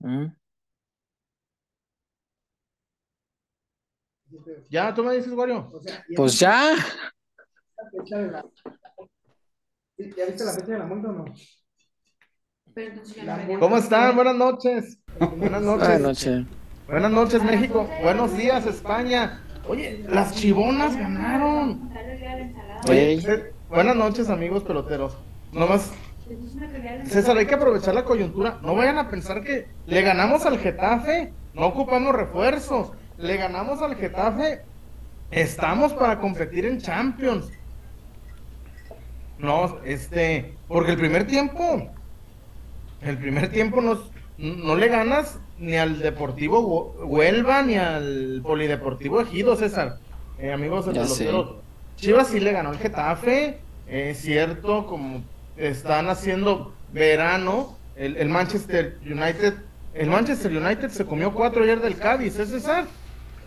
Mm. Ya, tú me dices, Wario. Pues ya. ¿Ya viste la fecha de la multa o no? ¿Cómo están? Buenas noches. Buenas noches. Buenas noches. Buenas noches, México. Buenos días, España. Oye, las chivonas ganaron. Oye, eh, buenas noches, amigos peloteros. Nomás, César, hay que aprovechar la coyuntura. No vayan a pensar que le ganamos al Getafe. No ocupamos refuerzos. Le ganamos al Getafe. Estamos para competir en Champions. No, este, porque el primer tiempo, el primer tiempo no, no le ganas ni al Deportivo Hue- Huelva ni al Polideportivo Ejido, César. Eh, amigos de peloteros. Chivas sí le ganó el Getafe, es cierto, como están haciendo verano, el, Manchester United, el Manchester United se comió cuatro ayer del Cádiz, ¿es César?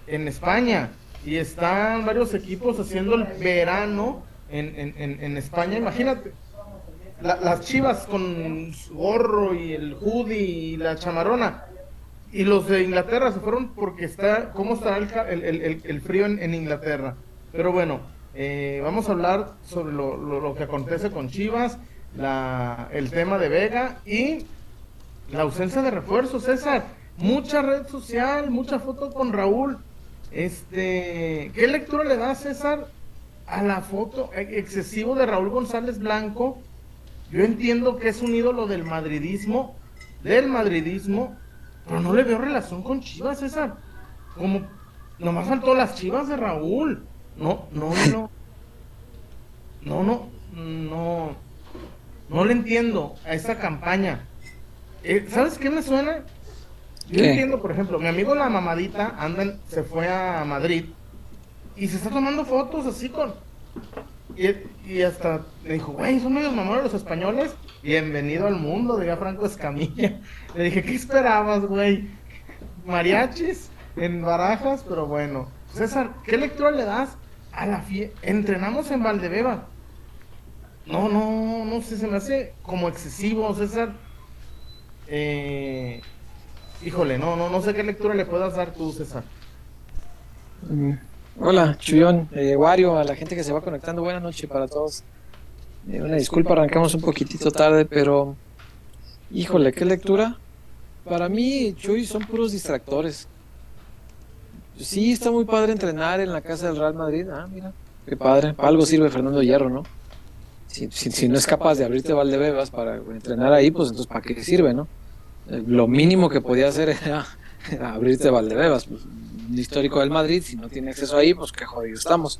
En España. Y están varios equipos haciendo el verano en, en, en, España, imagínate. La- las chivas con su gorro y el hoodie y la chamarona. Y los de Inglaterra se fueron porque está, ¿cómo estará el, el, el- el- frío en, Inglaterra? Pero bueno, eh, vamos a hablar sobre lo- lo que acontece con Chivas, la, el tema de Vega y la ausencia de refuerzos, César. Mucha red social, mucha foto con Raúl. Este, ¿qué lectura le da César a la foto excesivo de Raúl González Blanco? Yo entiendo que es un ídolo del madridismo, del madridismo, pero no le veo relación con Chivas, César. Como nomás faltó las Chivas de Raúl. No, no, no. No, no, no. No le entiendo a esa campaña. Eh, ¿Sabes qué me suena? Yo ¿Qué? entiendo, por ejemplo, mi amigo la mamadita andan, se fue a Madrid y se está tomando fotos así con. Y, y hasta me dijo, güey, son medios mamones los españoles. Bienvenido al mundo, diga Franco Escamilla. Le dije, ¿qué esperabas, güey? Mariachis en barajas, pero bueno. César, ¿qué lectura le das a la fiesta? Entrenamos en Valdebeba. No, no, no sé, se me hace como excesivo, César. Eh, híjole, no, no, no sé qué lectura le puedas dar tú, César. Mm. Hola, Chuyón, eh, Wario, a la gente que se va conectando, buenas noches para todos. Eh, una disculpa, arrancamos un poquitito tarde, pero híjole, qué lectura. Para mí, Chuy, son puros distractores. Sí, está muy padre entrenar en la casa del Real Madrid. Ah, mira, qué padre. Para algo sirve Fernando Hierro, ¿no? Si, si, si no es capaz de abrirte Valdebebas para entrenar ahí, pues entonces ¿para qué sirve, no? Eh, Lo mínimo que podía hacer era, era abrirte Valdebebas. Pues, un histórico del Madrid, si no tiene acceso ahí, pues qué jodido estamos.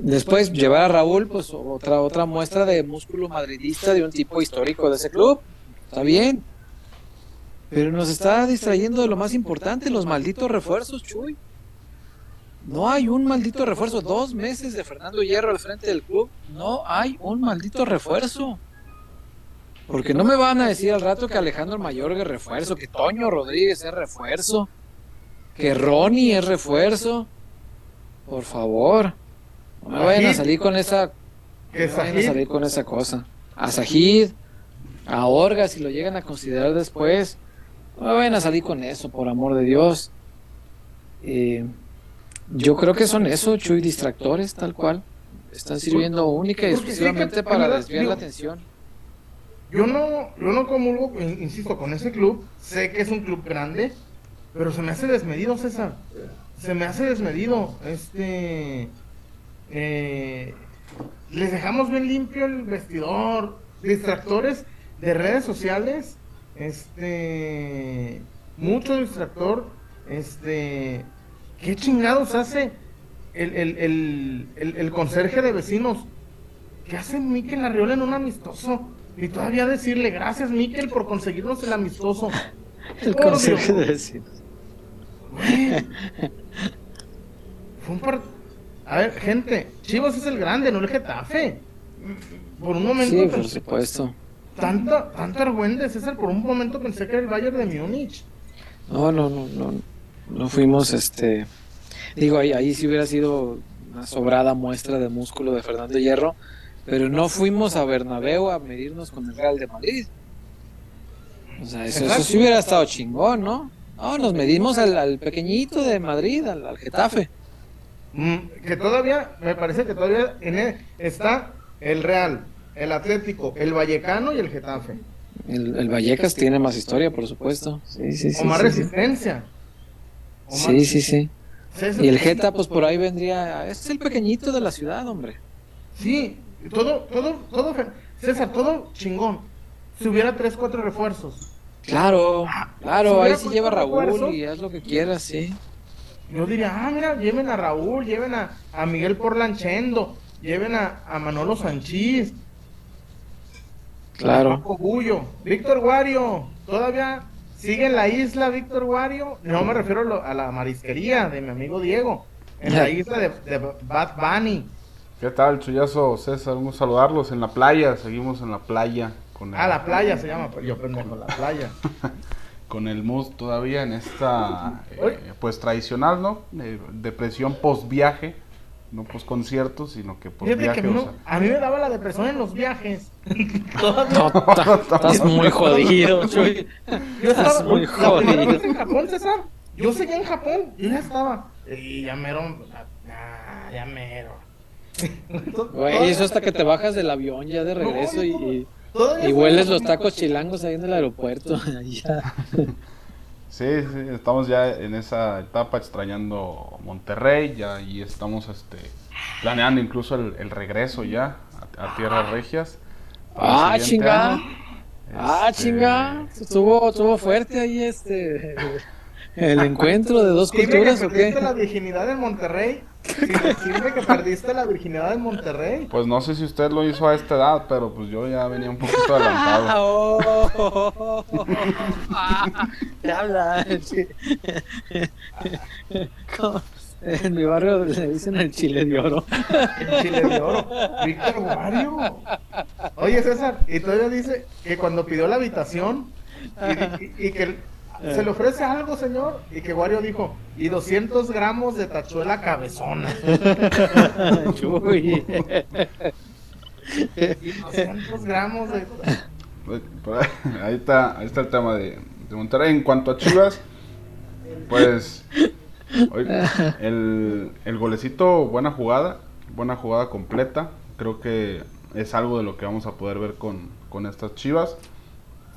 Después, llevar a Raúl, pues otra, otra muestra de músculo madridista de un tipo histórico de ese club. Está bien. Pero nos está distrayendo de lo más importante, los malditos refuerzos, Chuy. No hay un maldito refuerzo. Dos meses de Fernando Hierro al frente del club. No hay un maldito refuerzo. Porque no me van a decir al rato que Alejandro Mayorga es refuerzo, que Toño Rodríguez es refuerzo, que Ronnie es refuerzo. Por favor. No me vayan a salir con esa no vayan a salir con esa cosa. A Sajid, a Orga, si lo llegan a considerar después. No me vayan a salir con eso, por amor de Dios. Eh, yo creo que son eso, Chuy, distractores, tal cual. Están sirviendo única y exclusivamente para desviar la atención. Yo no, yo no comulgo, in- insisto, con ese club. Sé que es un club grande, pero se me hace desmedido, César. Se me hace desmedido. Este. eh, les dejamos bien limpio el vestidor. Distractores de redes sociales. Este. Mucho distractor. Este. ¿Qué chingados hace el, el, el, el, el conserje de vecinos? ¿Qué hace Miquel Arriola en un amistoso? Y todavía decirle gracias, Miquel, por conseguirnos el amistoso. El conserje Dios. de vecinos. Güey. Fue un par... A ver, gente, Chivas es el grande, no el Getafe. Por un momento Sí, por supuesto. tanta, tanta argüende, César, por un momento pensé que era el Bayern de Múnich. No, no, no, no. No fuimos, este. Digo, ahí, ahí sí hubiera sido una sobrada muestra de músculo de Fernando Hierro. Pero no fuimos a Bernabéu a medirnos con el Real de Madrid. O sea, eso, eso sí hubiera estado chingón, ¿no? No, nos medimos al, al pequeñito de Madrid, al, al Getafe. Mm, que todavía, me parece que todavía en e- está el Real, el Atlético, el Vallecano y el Getafe. El, el Vallecas tiene más historia, por supuesto. Sí, sí, sí. o más resistencia. Sí, sí, sí. Y el Geta, pues por ahí vendría. Es el pequeñito de la ciudad, hombre. Sí, todo, todo, todo, César, todo chingón. Si hubiera tres, cuatro refuerzos. Claro, si claro, ahí sí lleva Raúl y haz lo que quieras, sí. Yo diría, ah, mira, lleven a Raúl, lleven a, a Miguel Porlanchendo, lleven a, a Manolo Sanchís, Claro. Paco Bullo, Víctor Guario, todavía sigue en la isla Víctor Guario. No me refiero a, lo- a la marisquería de mi amigo Diego, en la isla de, de Bad Bunny. ¿Qué tal, Chuyazo, César? Un gusto saludarlos en la playa. Seguimos en la playa con el, Ah, la playa se llama, yo pendejo, la playa. con el mus todavía en esta, eh, pues tradicional, ¿no? Eh, depresión post viaje, no post concierto, sino que post Fíjate viaje. que a mí, o no- sea, a mí me daba la depresión en los viajes. No, estás muy jodido, Chuy. Yo estaba, Estás muy la primera jodido. vez en Japón, César, yo seguía en Japón, yo ya estaba. Y ya mero, ah, ya mero. Güey, eso hasta que te bajas del avión ya de regreso y, y, hueles los tacos chilangos ahí en el aeropuerto. Ya. Sí, sí, estamos ya en esa etapa extrañando Monterrey, ya y estamos este, planeando incluso el, el regreso ya a, a Tierras Regias. para el Ah, chinga. Ah, Este, chinga. Estuvo, estuvo fuerte ahí este. El encuentro de dos culturas o qué? la virginidad en Monterrey. Dime que perdiste la virginidad en Monterrey. Pues no sé si usted lo hizo a esta edad, pero pues yo ya venía un poquito adelantado. Oh, ¿Qué habla? Sí. ¿Cómo? En mi barrio le dicen el chile de oro. El chile de oro. Víctor Guario. Oye, César, y todavía dice que cuando pidió la habitación y, y- y que se le ofrece algo, señor, y que Guario dijo, y 200 gramos de tachuela cabezona. Chuy. Y 200 gramos de... Pues, por ahí, ahí está, ahí está el tema de, de Monterrey. En cuanto a Chivas, pues hoy, el, el golecito, buena jugada, buena jugada completa. Creo que es algo de lo que vamos a poder ver con, con estas Chivas.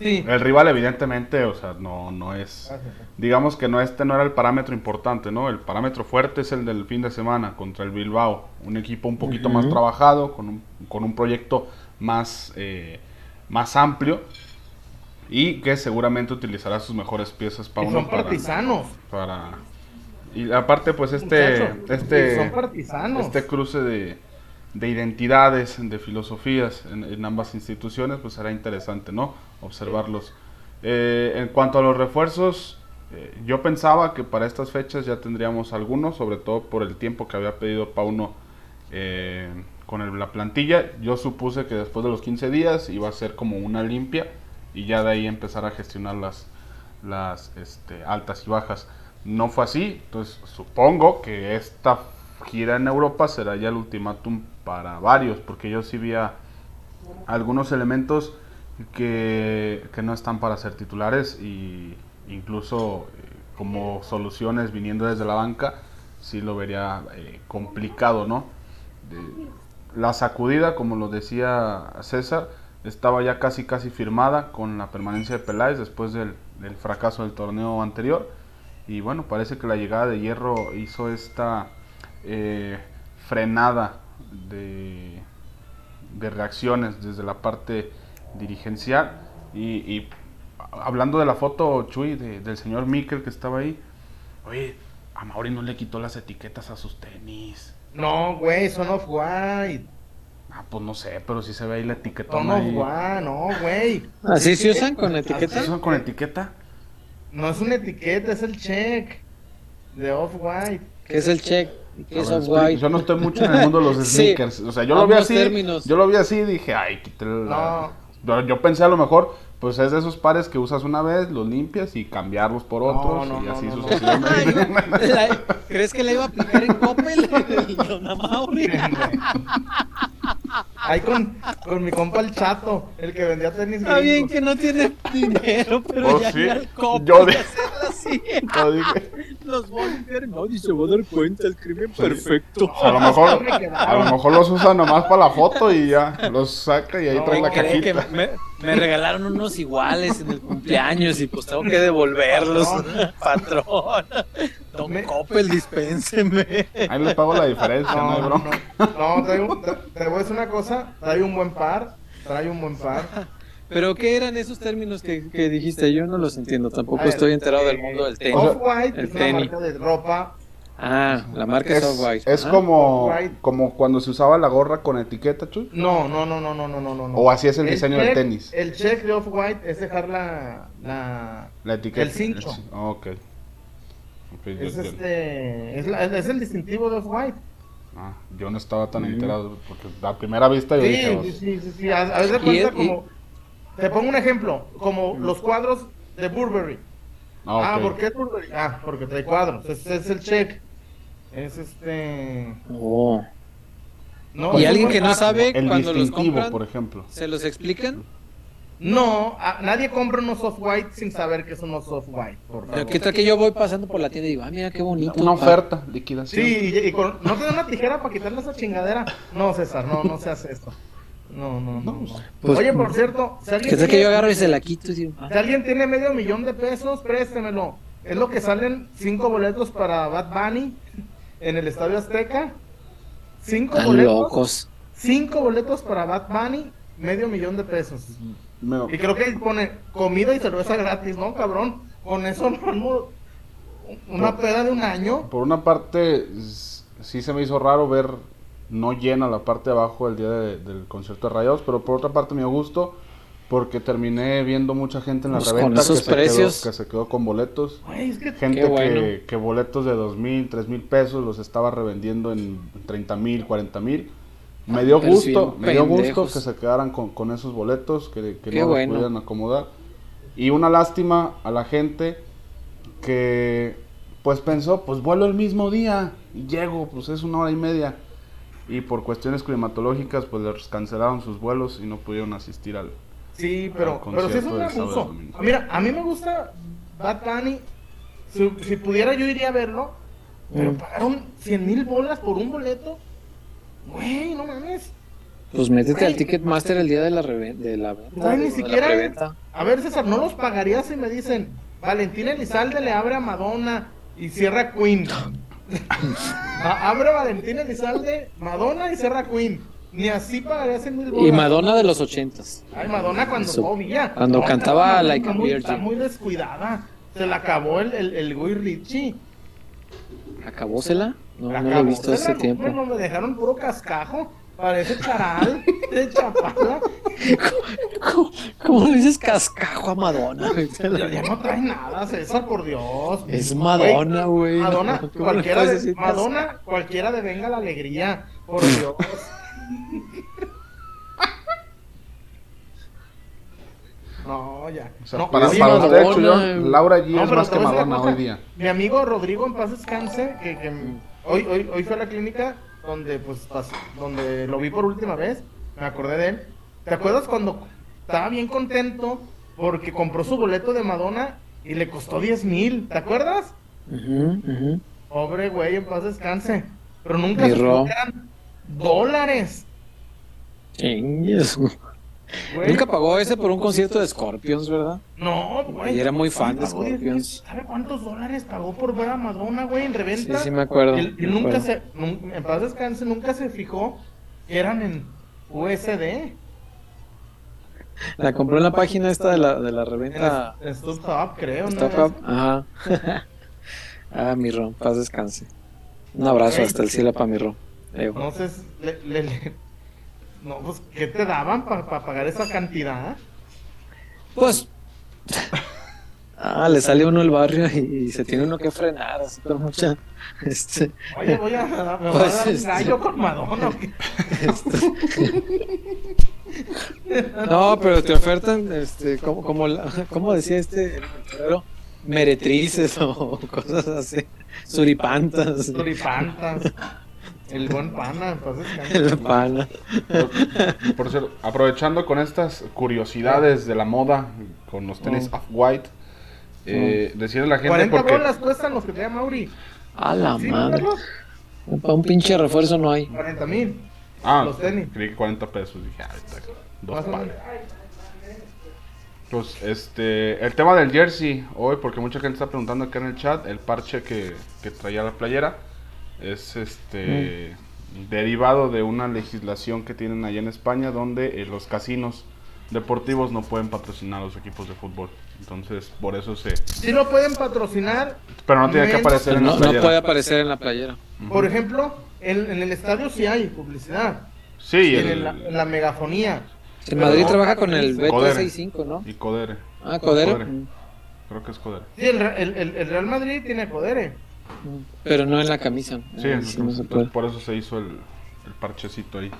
Sí. El rival evidentemente, o sea, no, no es, digamos que no este no era el parámetro importante, ¿no? El parámetro fuerte es el del fin de semana contra el Bilbao, un equipo un poquito más trabajado, con un, con un proyecto más, eh, más amplio y que seguramente utilizará sus mejores piezas Y Pauno son para, partisanos. para y aparte pues este muchacho. Este son partisanos. este cruce de, de identidades, de filosofías en, en ambas instituciones, pues será interesante, ¿no? Observarlos. Eh, en cuanto a los refuerzos, eh, yo pensaba que para estas fechas ya tendríamos algunos, sobre todo por el tiempo que había pedido Pauno eh, con la plantilla. Yo supuse que después de los 15 días iba a ser como una limpia y ya de ahí empezar a gestionar las, este, altas y bajas. No fue así, entonces supongo que esta gira en Europa será ya el ultimátum para varios, porque yo sí vi algunos elementos que, no están para ser titulares y incluso eh, como soluciones viniendo desde la banca, sí lo vería eh, complicado, ¿no? La sacudida, como lo decía César, estaba ya casi casi firmada con la permanencia de Peláez después del, fracaso del torneo anterior. Y bueno, parece que la llegada de Hierro hizo esta eh, frenada de reacciones desde la parte dirigencial. Y, y hablando de la foto, Chuy, de- del señor Mikel que estaba ahí, oye, a Mauri no le quitó las etiquetas a sus tenis. No, güey, son of white. Ah, pues no sé, pero si se ve ahí la etiqueta. Son of white, no, güey. ¿Así se usan con etiqueta? ¿Son con etiqueta? No es una etiqueta, es el check de off white. ¿Qué es el check? ¿Y ¿Qué es off-white? Yo no estoy mucho en el mundo de los Sí. sneakers. O sea, yo lo vi así. términos. Yo lo vi así y dije, ay, quítale la- Yo, yo pensé a lo mejor, pues es de esos pares que usas una vez, los limpias y cambiarlos por otros no, y así no, no. sucesivamente. ¿Crees que le iba a aplicar en Coppel? Ahí con, con mi compa el chato, el que vendía tenis Está bien que no tiene dinero, pero Oh, ya sí. al copo Yo de hacerla así. Yo dije, Los voluntarios, nadie se va a dar cuenta, el crimen perfecto. a lo mejor, Me a lo mejor los usa nomás para la foto y ya los saca y ahí No, trae la cajita. me, me regalaron unos iguales en el cumpleaños y pues tengo que devolverlos, patrón. Don Me- Coppel, dispénseme. Ahí le pago la diferencia, no, hay No, bronca. no, no, trae un- tra- te voy a decir una cosa, trae un buen par, trae un buen par. Pero ¿qué eran esos términos que, que dijiste? Yo no los entiendo, tampoco ver, estoy enterado del eh, mundo del tenis. Off-White el es una tenis. marca de ropa. Ah, la marca es Off-White. es Ah, como, como cuando se usaba la gorra con etiqueta, Chuy. No, no, no, no, no, no, no, no. O así es el diseño del check- tenis. El check de Off-White es dejar la, la La etiqueta. El cincho. ci- ah, ok. Ya es este es, la- es el distintivo de Off-White. Ah, yo no estaba tan enterado porque a primera vista yo dije, Sí, "Oh, sí, sí, sí, sí. A, Y cuenta y- como te pongo un ejemplo, como los cuadros de Burberry. ah, Ah, ok". ¿por qué Burberry? Ah, porque trae cuadros. Es el check. Es este Oh. no, Y alguien que no sabe El cuando los distintivo, compran, por ejemplo. ¿se los explican? No, a- nadie compra unos off-white sin saber que son unos off-white, por favor. ¿Qué tal que yo voy pasando por la tienda y digo, ah, mira qué bonito? Una pa- oferta, liquidación. Sí, y, y con, ¿no te da una tijera para quitarle esa chingadera? No, César, no, no se hace esto. No, no, no. no. Pues- Oye, por cierto, si alguien, ¿Qué tal que tiene, yo agarro y se la quito y digo, ah, si alguien tiene medio millón de pesos, préstemelo. Es lo que salen cinco boletos para Bad Bunny en el Estadio Azteca. Cinco tan boletos. locos? Cinco boletos para Bad Bunny, medio millón de pesos. Me- Y creo que ahí pone comida y cerveza gratis, ¿no, cabrón? Con eso no una peda de un año. Por una parte, sí se me hizo raro ver no llena la parte de abajo el día de- del concierto de Rayados, pero por otra parte me dio gusto porque terminé viendo mucha gente en la Pues con reventa esos que, se precios. quedó, que se quedó con boletos. Güey, es que Gente bueno. que, que boletos de dos mil, tres mil pesos los estaba revendiendo en 30 mil, 40 mil. Me dio Pero gusto, me dio gusto que se quedaran con, con esos boletos, que, no bueno. los pudieran acomodar. Y una lástima a la gente que pues pensó, pues vuelo el mismo día y llego, pues es una hora y media. Y por cuestiones climatológicas pues les cancelaron sus vuelos y no pudieron asistir al... Sí, pero, al pero sí es un abuso. Mira, a mí me gusta Bad Bunny. Si, si pudiera yo iría a verlo. Pero Mm. pagaron 100 mil bolas por un boleto. Güey, no mames. Pues métete al Güey. Ticketmaster el día de la, de la venta. Güey, ni siquiera. A ver, César, ¿no los pagarías si me dicen Valentina Elizalde le abre a Madonna y cierra Queen? Abre Valentina Elizalde, Madonna y cierra Queen. Ni así pagarías 100 mil bolas. Y Madonna de los ochentas. Ay, Madonna cuando Eso. todavía. Cuando No, cantaba Like a muy, Virgin. Está muy descuidada. Se la acabó el, el, el Guy Ritchie. ¿Acabósela? No, no lo he visto hace tiempo. No, me dejaron puro cascajo. Parece charal de chapala. ¿Cómo, cómo le dices cascajo a Madonna? Ya, ya no trae nada, César, por Dios. Es Madonna, güey. Madonna, ¿Cómo le cualquiera de, Madonna, cualquiera de venga la alegría. Por Dios. No, ya. O sea, No, para, para Madonna, usted, Chullón. Laura G No, es más que Madonna hoy día. Mi amigo Rodrigo en paz descanse, que, que hoy, hoy, hoy fue a la clínica donde pues donde lo vi por última vez, me acordé de él. ¿Te acuerdas cuando estaba bien contento porque compró su boleto de Madonna y le costó 10 mil? ¿Te acuerdas? Ujú. Pobre güey, en paz descanse. Pero nunca se eran dólares. Chingues. Güey. Nunca pagó ese por un concierto de Scorpions, ¿verdad? No, güey. Y era muy fan de Pagó 10,000. Scorpions. ¿Sabe cuántos dólares pagó por ver a Madonna, güey, en Sí, reventa? sí me acuerdo. Él, él nunca acuerdo. se, en paz descanse, nunca se fijó que eran en USD. La compró en la página esta de la, de la reventa En StubHub, creo, ¿no? StubHub. Ajá. ah, mi Ron, paz descanse. Un abrazo hasta el cielo para mi Ron. Si le- le- le- no, pues, ¿qué te daban para pagar esa cantidad? Pues. Ah, le sale uno el barrio y, y se tiene uno que frenar, así con mucha. Este, Oye, voy a, me voy Pues, a dar un este- gallo con Madonna. ¿o qué? no, pero te ofertan, este, como, como, la- ¿cómo decía este el? Meretrices o cosas así, suripantas. Turipantas. El buen pana, pues. El pana. Por, por cierto, aprovechando con estas curiosidades de la moda, con los tenis Mm. off-white, eh, decirle a la gente 40 porque... bolas cuestan los que traía Mauri. A la ¿Sí, madre. Para un pinche refuerzo no hay. 40 mil. Ah, los tenis. creí que 40 pesos. Dije, ah, está, dos pares. Pues, este, el tema del jersey, hoy, porque mucha gente está preguntando acá en el chat, el parche que, que traía la playera es este derivado de una legislación que tienen allá en España donde eh, los casinos deportivos no pueden patrocinar a los equipos de fútbol. Entonces, por eso se... Sí lo pueden patrocinar. Pero no tiene que aparecer en la No, no playera. puede aparecer en la playera. Por ejemplo, en, en el estadio sí hay publicidad. Sí, en la, en la megafonía. En Madrid no, trabaja con el Codere. B365, ¿no? y Codere. Ah, Codere. Codere. Mm. Creo que es Codere. Sí, el- el- el Real Madrid tiene Codere. Pero no en la camisa. Sí, sí no entonces por eso se hizo el, el parchecito ahí.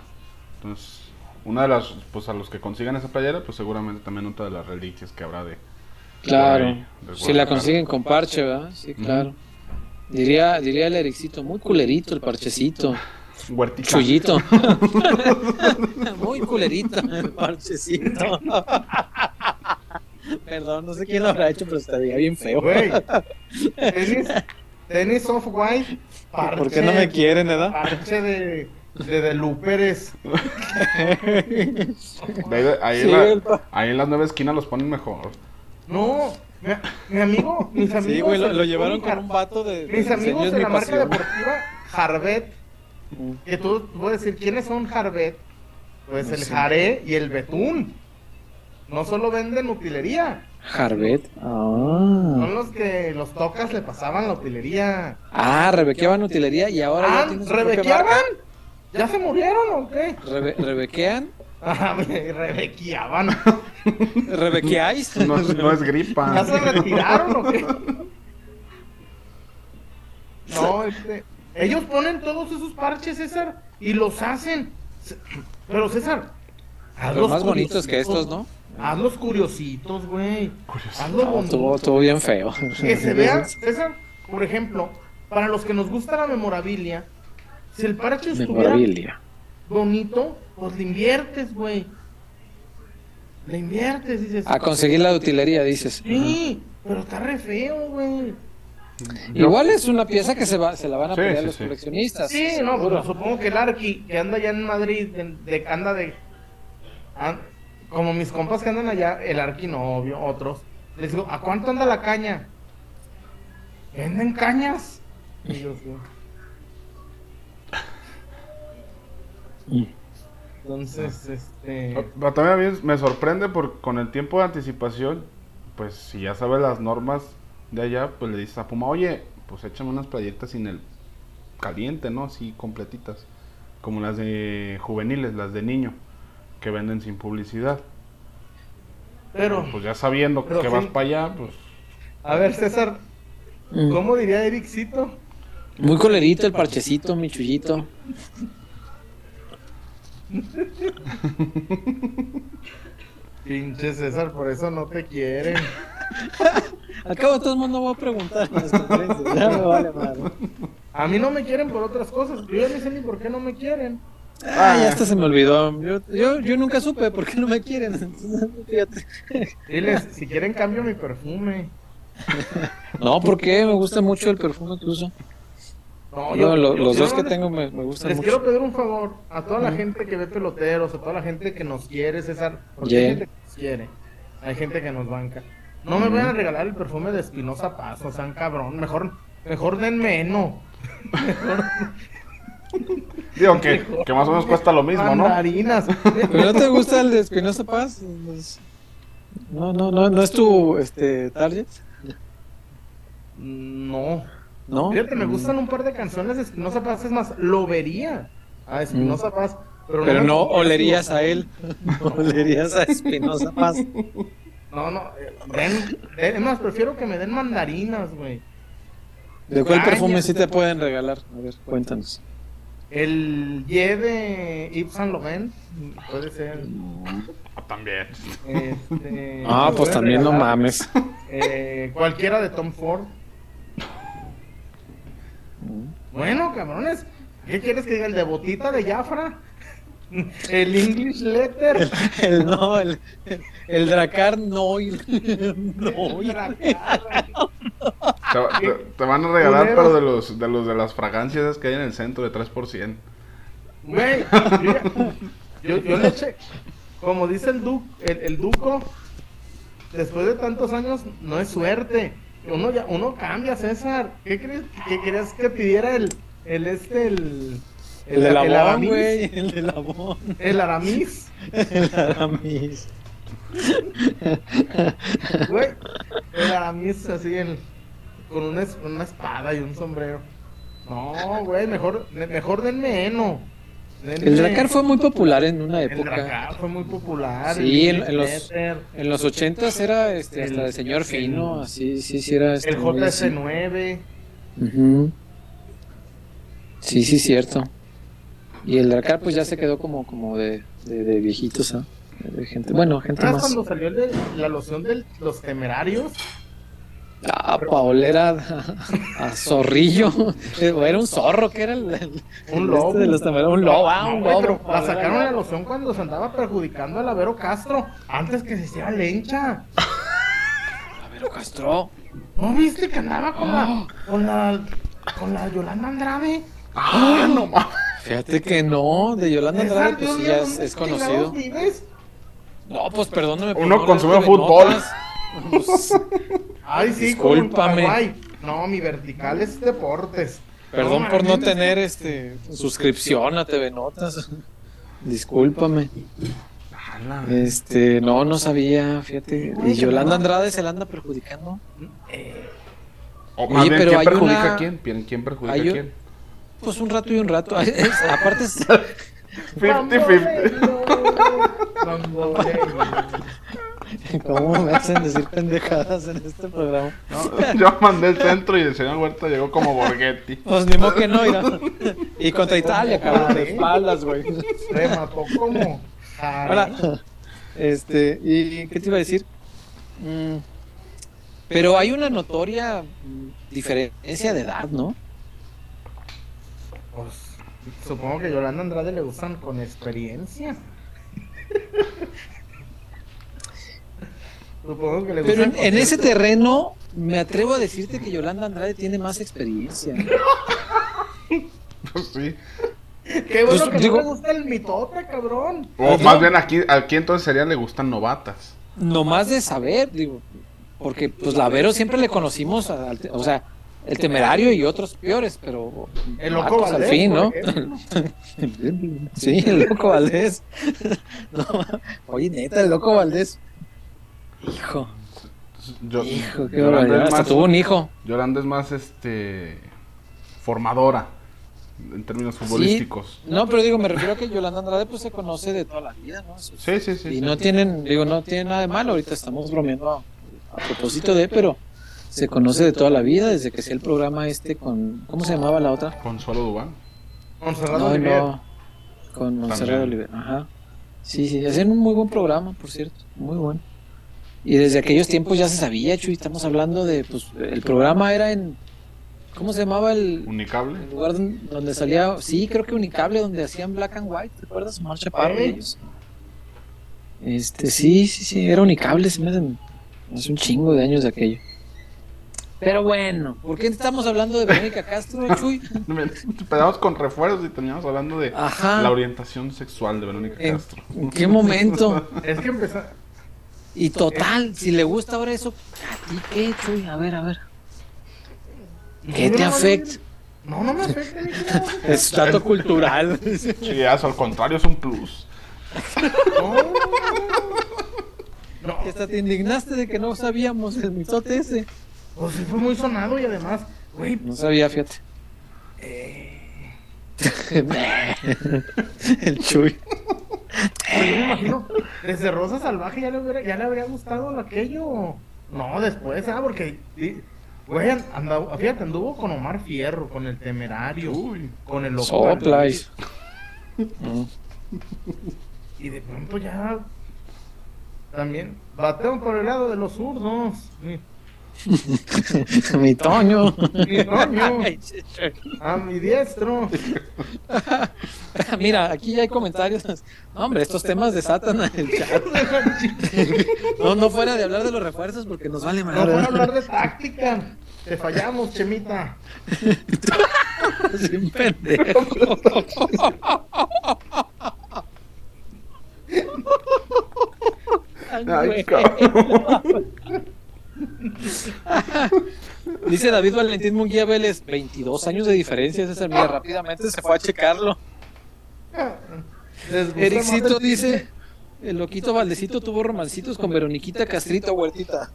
Entonces, una de las, pues a los que consigan esa playera, pues seguramente también otra de las reliquias que habrá de... Claro. de Si la consiguen con parche, ¿verdad? Sí, claro. Diría, diría el Ericito, muy culerito el parchecito. Huertita. Chullito. muy culerito el parchecito. Perdón, no sé quién lo habrá hecho, pero estaría bien feo. Güey. Tenis, off-white. ¿Por qué no me quieren, verdad? Parche de, de, de Luperes. Ahí, ahí Sí, en la- ahí en las nueve esquinas los ponen mejor. No, mi, mi amigo, mis amigos. Sí, güey, lo, llevaron con un vato de. Mis de amigos de Mi la marca Pasión. deportiva Harvet, que tú puedes decir quiénes son Harvet, pues No el sé. Jaré y el Betún. No solo venden utilería, Harvet. son Ah. los que los tocas le pasaban la utilería. Ah, rebequeaban utilería y ahora ya Ah, tienen su propia ¿rebequeaban? marca. ¿Ya se murieron o qué? Rebe- ¿Rebequean? Ah, me- rebequeaban. ¿Rebequeáis? No, es- no es ¿Ya gripa. se retiraron o qué? No, este. Ellos ponen todos esos parches, César, y los hacen. Pero César, Los más bonitos que estos, ¿no? Hazlos curiositos, güey. No, estuvo, estuvo bien feo. Que se vea, César, por ejemplo, para los que nos gusta la memorabilia, si el parche estuviera bonito, pues le inviertes, güey. Le inviertes, dices. A conseguir la utilería, dices. Sí, pero está re feo, güey. Igual es una pieza que se va, se la van a Sí, pedir sí, los sí. coleccionistas. Sí, no, seguro. pues supongo que el Arqui, que anda allá en Madrid, de, de- anda de. Como mis compas que andan allá, el Arqui no, obvio, otros. Les digo, ¿a cuánto anda la caña? ¿Venden cañas? Y yo, sí. Entonces, este. Pero también a mí me sorprende porque con el tiempo de anticipación, pues si ya sabes las normas de allá, pues le dices a Puma, oye, pues échame unas playetas sin el caliente, ¿no? Así completitas. Como las de juveniles, las de niño, que venden sin publicidad. Pero, Pues ya sabiendo que sí. vas para allá, pues... a ver, César, Mm. ¿cómo diría Ericito? Muy colerito el parchecito, mi chullito. Pinche César, por eso no te quieren. Al cabo, de todos modos, no voy a preguntar en las conferencias. Ya me vale madre. A mí no me quieren por otras cosas. Yo ya no sé ni por qué no me quieren. Ah, ya hasta se me olvidó. Yo, yo, yo nunca supe por qué no me quieren. Fíjate. Diles, si quieren cambio mi perfume. No, porque me gusta mucho el perfume que uso. No, Yo, lo- los dos que les- tengo me, me gustan Les mucho. quiero pedir un favor a toda la gente que ve peloteros, a toda la gente que nos quiere, César. Porque Yeah. hay gente que nos quiere, hay gente que nos banca. No me vayan a regalar el perfume de Espinosa Paz, o sean cabrón. Mejor, mejor denme heno. Digo que, que más o menos cuesta lo mismo, ¿no? Mandarinas. ¿Pero no te gusta el de Espinosa Paz? Pues, No, no, no, no es tu este, target, no. ¿no? Fíjate, me gustan un par de canciones de Espinosa Paz, es más, lo vería a Espinosa Paz. Pero, Pero no olerías a él, no olerías a Espinosa Paz. No, no, eh, den, den- es más, prefiero que me den mandarinas, güey. ¿De cuál Ay, perfume sí te pueden regalar? A ver, cuéntanos. El Ye de Yves Saint Laurent puede ser. Ah, También. Este, Ah, pues también no mames. eh, cualquiera de Tom Ford. Bueno, cabrones, ¿Qué quieres que diga? ¿El de botita de Jafra? ¿El English Letter? El, no, el, el, el Dracar Noil. Noil. Te, te- te van a regalar, pero de los, de los de las fragancias que hay en el centro de 3%. Güey, yo, yo, yo le eché, como dice el, du, el, el Duco, después de tantos años no es suerte. Uno ya, uno cambia, César. ¿Qué crees que querías que pidiera el, el este, el, El güey. El de la Bon. El Aramis, El Aramis. güey. El Aramis así, el, con una, una espada y un sombrero. No, güey, mejor, mejor denme heno. Denme- El Dracar fue muy popular en una El época. Dracar fue muy popular. Sí, el en- en los-. En los ochentas era este, hasta El- el señor el- Fino, así, sí, sí era este, El muy así. JS9. Ujú. Sí, sí, cierto. Y el Dracar pues ya se quedó como, como de, de, de viejitos, ¿ah? De gente, bueno, gente ¿Sabes más. cuando salió el de la loción de los temerarios? Ah, Paola era a, a zorrillo. O era un zorro, que era el, el- Un lobo. este de los tamales, un lobo, ah, un lobo. pero la sacaron la loción cuando se andaba perjudicando a la Vero Castro. Antes que se hiciera lencha. A ver, Castro. ¿No viste que andaba con la. Ah. con la. con la Yolanda Andrade? ¡Ah, no mames! Fíjate que no, de Yolanda Andrade, pues Dios sí, mío, ya es, ¿dónde es conocido. vives? No, pues perdóname. por Uno no consume fútbol. notas. Pues, Ay, sí, como en Discúlpame. Paraguay. No, mi vertical es deportes. Perdón por no tener este suscripción a TV Notas. Discúlpame. Este, no, no sabía, fíjate. Y Yolanda. Andrade se la anda perjudicando. O más Oye, bien, pero ¿quién hay perjudica una- a quién? ¿Quién, perjudica a quién? Pues un rato y un rato. Aparte, es- 50-50. ¿cómo me hacen decir pendejadas en este programa? No, yo mandé el centro y el señor Huerta llegó como Borghetti. Pues ni modo que no, mira. Y contra Italia, cabrón, de espaldas, güey. Se mató como. Hola. Este, ¿y qué te iba a decir? Mm, pero hay una notoria diferencia de edad, ¿no? Pues, supongo que Yolanda Andrade le gustan con experiencia. Supongo que le Pero en, ese terreno me atrevo a decirte que Yolanda Andrade tiene más experiencia. Pues sí. Qué bueno Pues, que digo- no le gusta el mitote, cabrón. O más bien aquí, aquí entonces sería le gustan novatas. No más de saber, digo, porque pues la Vero siempre le conocimos, al o sea, el temerario y otros peores, pero El loco Valdés, al fin, ¿no? sí, el loco Valdés. No, oye, neta, el loco Valdés. Hijo, Yo, hijo, qué Yolanda Hasta más- tuvo un hijo. Yolanda es más este formadora en términos futbolísticos. No, pero digo, me refiero a que Yolanda Andrade pues se conoce de toda la vida, ¿no? Sí, sí, sí. y sí. no tienen, digo, no tiene nada de malo, ahorita estamos bromeando a, propósito de, pero se conoce de toda la vida, desde que sea el programa este con, ¿cómo se llamaba la otra? Consuelo Dubán. Monserrat No, no, con Monserrat. Oliver, ajá. Sí, sí, hacían un muy buen programa, por cierto, muy bueno. Y desde aquellos tiempos ya se sabía, Chuy, estamos hablando de, pues, el programa era en, ¿cómo se llamaba el, Unicable. el lugar don- donde salía? Sí, creo que Unicable, donde hacían Black and White, ¿te acuerdas? Omar Chaparro ¿Eh? ellos. Este, sí, sí, sí, era Unicable, se me hacen- hace un chingo de años de aquello. Pero bueno, ¿por qué estamos hablando de Verónica Castro, Chuy? Empezamos con refuerzos y terminamos hablando de Ajá. la orientación sexual de Verónica ¿En, Castro. en qué momento? Es que empezó. Y total, si le gusta ahora eso, ¿a ti qué, Chuy? A ver, a ver. ¿Qué te afecta? No, no me afecta. Es dato cultural. Chillazo, al contrario, es un plus. No. Hasta te indignaste de que no sabíamos el mitote ese. pues sí fue muy sonado y además, güey, No sabía, fíjate. el Chuy. Pues yo me imagino, desde Rosa Salvaje ya le, hubiera, ya le habría gustado aquello. No, después, ah, porque, güey, andaba, fíjate, anduvo con Omar Fierro, con el Temerario, Uy. con el Loco. Valdés, Y de pronto ya, también, bateo por el lado de los zurdos. Mi Toño. Mi Toño. A mi diestro. Mira, aquí ya hay comentarios. No, hombre, estos temas desatan el chat. No, no fuera de hablar de los refuerzos porque nos vale No madre. van a hablar de táctica. Te fallamos, Chemita. Sí, un pendejo. Ay, güey. Dice David Valentín Munguía Vélez, 22 años de diferencia, César, mira, rápidamente se fue a checarlo. ¿Les gusta Ericito dice, el loquito Valdecito tuvo romancitos con Veroniquita Castrito Huertita.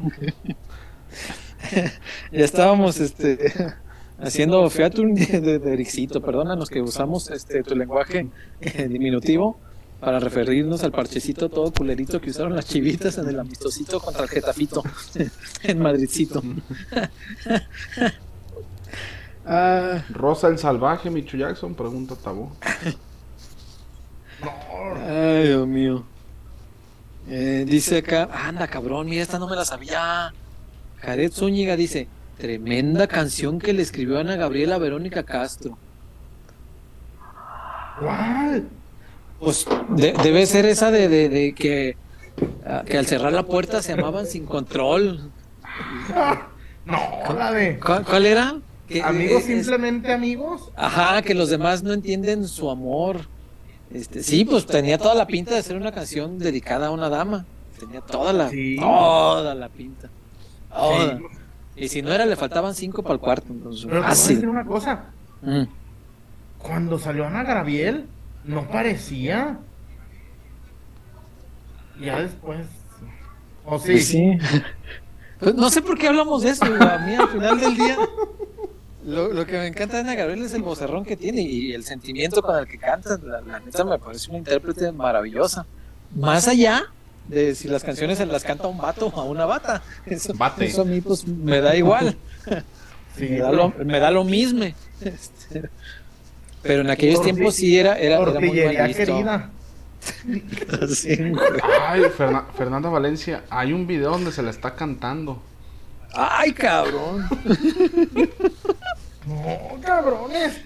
ya estábamos este haciendo featur de, de Ericito, perdónanos que usamos este tu lenguaje eh, diminutivo para referirnos al parchecito todo culerito que usaron las chivitas en el amistosito contra el Getafito en Madridcito. Ah, Rosa el Salvaje, Michu Jackson, pregunta Tabú. Ay, Dios mío. Eh, dice acá, anda cabrón, mira, esta no me la sabía. Jared Zúñiga dice, tremenda canción que le escribió Ana Gabriela Verónica Castro. ¿Cuál? Pues de- debe ser esa de, de- de que, ah, que al cerrar la puerta se llamaban sin control. No, la de. ¿Cuál, cuál era? Que, Amigos, eh, es- simplemente amigos. Ajá, que los demás no entienden su amor. Este, sí, pues tenía toda la pinta de ser una canción dedicada a una dama. Tenía toda la, Sí. toda la pinta. Toda. Sí. Y si no era, le faltaban cinco para el cuarto. Entonces, Pero te voy a decir fácil. una cosa. Mm. Cuando salió Ana Graviel, no parecía. Ya después. O sí. Pues sí. Pues no sé por qué hablamos de eso. A mí al final del día. Lo, lo que me encanta de Ana Gabriel es el vocerrón que tiene y el sentimiento con el que canta. La, la neta me parece una intérprete maravillosa. Más allá de si las canciones se las canta un vato o a una bata. Eso, Bate. eso a mí pues me da igual. Sí, me, da lo, me da lo mismo. Este, Pero en aquellos tiempos sí era, era, era muy mal visto. querida. Sí. Ay, Ferna- Fernanda Valencia, hay un video donde se la está cantando. Ay, cabrón. No, cabrones.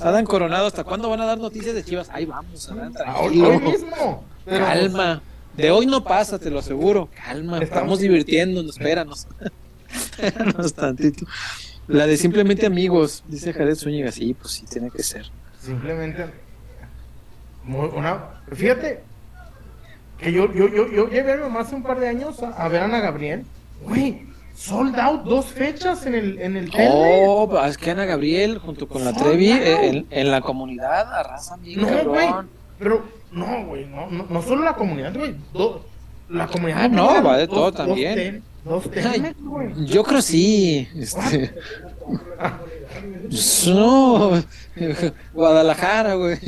Adán Coronado, ¿hasta cuándo van a dar noticias de Chivas? Ahí vamos, Adán, hoy tranquilo. mismo. Pero, Calma. De hoy no pasa, te lo aseguro. Calma, estamos Estamos- divirtiéndonos, espéranos. espéranos tantito. La de simplemente amigos, dice Jared Zúñiga. Sí, pues sí, tiene que ser. Simplemente. una, fíjate. Que yo, yo, yo, yo llevé a mi mamá hace un par de años a, a ver a Ana Gabriel. Güey, sold out dos fechas en el, en el tele. Oh, es que Ana Gabriel, junto con la Sold Trevi, eh, en, en la comunidad, arrasan bien, No, güey. Pero, no, güey, no, no, no solo la comunidad, güey. do- la comunidad. Ah, no, va de todo dos también. Dos güey. yo creo sí. Este, no, Guadalajara, güey.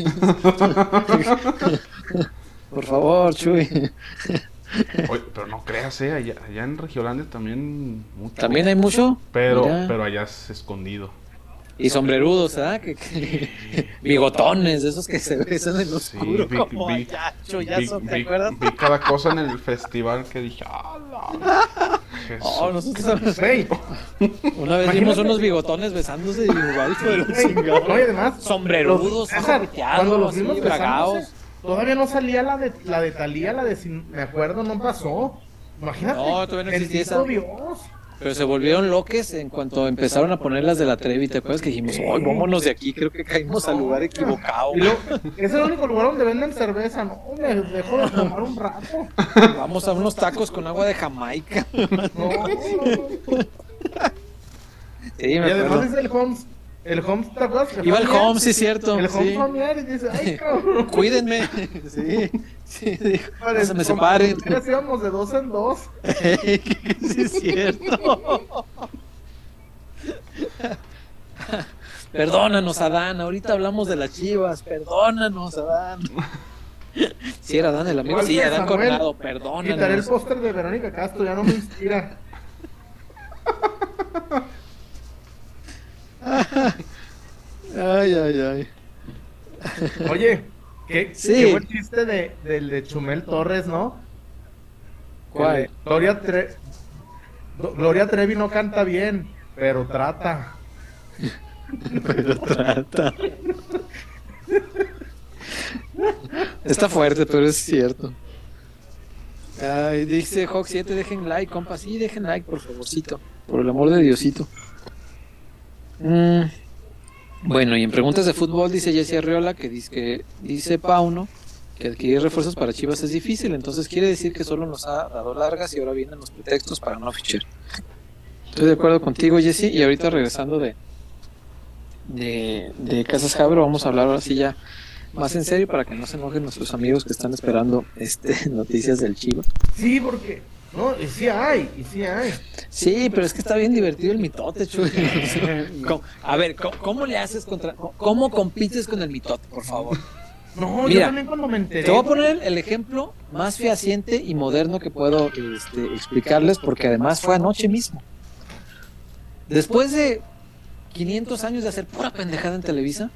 Por favor, Chuy. Oye, pero no creas, eh, allá, allá en Regiolandia también mucho. También hay mucho. Pero, Mira. pero allá es escondido. Y sombrerudos, ¿verdad? Que, que- bigotones, esos que se besan en Sí, oscuro. vi, como vi- allá, Chuyazo, vi- ¿te vi- acuerdas? vi cada cosa en el festival que dije, ¡Hala! Jesús. Oh, nosotros Güey, una vez vimos Imagínate. unos bigotones besándose y igual de los chingados. no, y además. Sombrerudos, los- cuando los así, vimos bragados. besándose, Todavía no salía la de la de Talía, la de sin, me acuerdo, no pasó. Imagínate. No, todavía no existía esa. Dios. Pero se volvieron loques en cuanto empezaron a poner las de la Trevi. ¿Te acuerdas que dijimos, ¡ay, vámonos de aquí! Creo que caímos al lugar equivocado. Luego, es el único lugar donde venden cerveza, no, me dejó de tomar un rato. Vamos a unos tacos con agua de Jamaica. No. Sí, Y además dice el Holmes, el Holmes, ¿te acuerdas? Iba el home, sí, cierto. El Holmes ayer y dice, ay, cabrón. Cuídenme. Sí, sí, dijo, no Parece se me separen. íbamos de dos en dos. sí, es cierto. Perdónanos, Adán. Ahorita hablamos de las chivas. Perdónanos, Adán. Sí, era Adán el amigo. Sí, Adán Coronado. Quitaré el Perdónanos. póster de Verónica Castro, ya no me inspira. Ay, ay, ay. Oye, qué, Sí. qué buen chiste de, del de Chumel Torres, ¿no? ¿Cuál? El Gloria Tre- Gloria Trevi no canta bien, pero trata. Pero trata. Está fuerte, pero es cierto. Ay, dice Hawk 7, dejen like, compa. Sí, dejen like, por favorcito. Por el amor de Diosito. Mm, Bueno, y en preguntas de fútbol dice Jesse Arriola que dice, que dice Pauno que adquirir refuerzos para Chivas es difícil, entonces quiere decir que solo nos ha dado largas y ahora vienen los pretextos para no fichar. Estoy de acuerdo contigo, Jesse, y ahorita regresando de, de, de Casas Jabro, vamos a hablar ahora sí ya más en serio para que no se enojen nuestros amigos que están esperando este noticias del Chivas. Sí, porque. No, y sí hay, y sí hay. Sí, pero es que está bien divertido el mitote, Chuy. ¿Cómo- A ver, ¿cómo, cómo le haces contra... ¿Cómo compites con el mitote, por favor? No, Mira, yo también cuando me enteré. Te voy a poner el ejemplo más fehaciente y moderno que puedo este, explicarles, porque además fue anoche mismo. Después de 500 años de hacer pura pendejada en Televisa,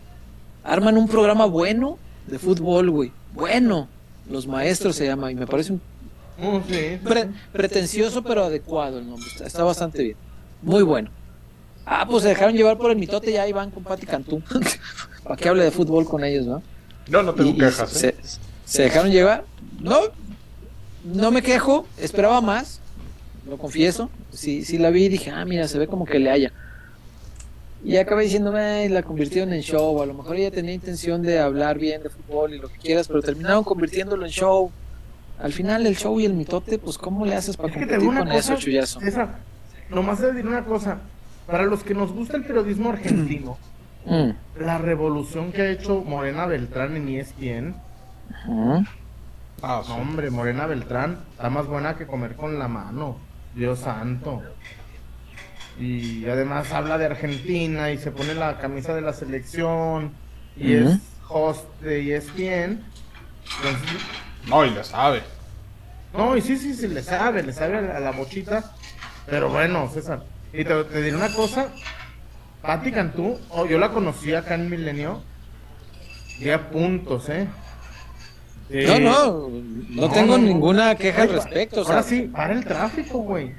arman un programa bueno de fútbol, güey. Bueno. Los maestros se llama, y me parece un sí. pre- pretencioso pero adecuado el nombre. Está, está bastante bien. Muy bueno. Ah, pues se dejaron llevar por el mitote y ahí van con Pati Cantú. Para que hable de fútbol con ellos, ¿no? Yo no tengo Y- y quejas, ¿eh? se, se dejaron llevar. No, no me quejo, esperaba más, lo confieso. Sí, sí la vi y dije, ah, mira, se ve como que le haya. Y acabé diciendo, "Ay, la convirtieron en show. A lo mejor ella tenía intención de hablar bien de fútbol y lo que quieras, pero terminaron convirtiéndolo en show. Al final, el show y el mitote, pues, ¿cómo le haces para Es que te competir con cosa, eso, chullazo? César, nomás te diré una cosa. Para los que nos gusta el periodismo argentino, Mm, la revolución que ha hecho Morena Beltrán en ESPN, ujú. Ah, sí. hombre, Morena Beltrán está más buena que comer con la mano. Dios santo. Y además habla de Argentina y se pone la camisa de la selección y es host de ESPN. Entonces, No, y le sabe. No, y sí, sí, sí, le sabe, le sabe a la, a la bochita. Pero bueno, César. Y te, te diré una cosa. Patti Cantú, oh, yo la conocí acá en Milenio. Y a puntos, ¿eh? Eh, No, no, no, no, tengo no, ninguna queja al respecto. O sea, Ahora sí, para el tráfico, güey.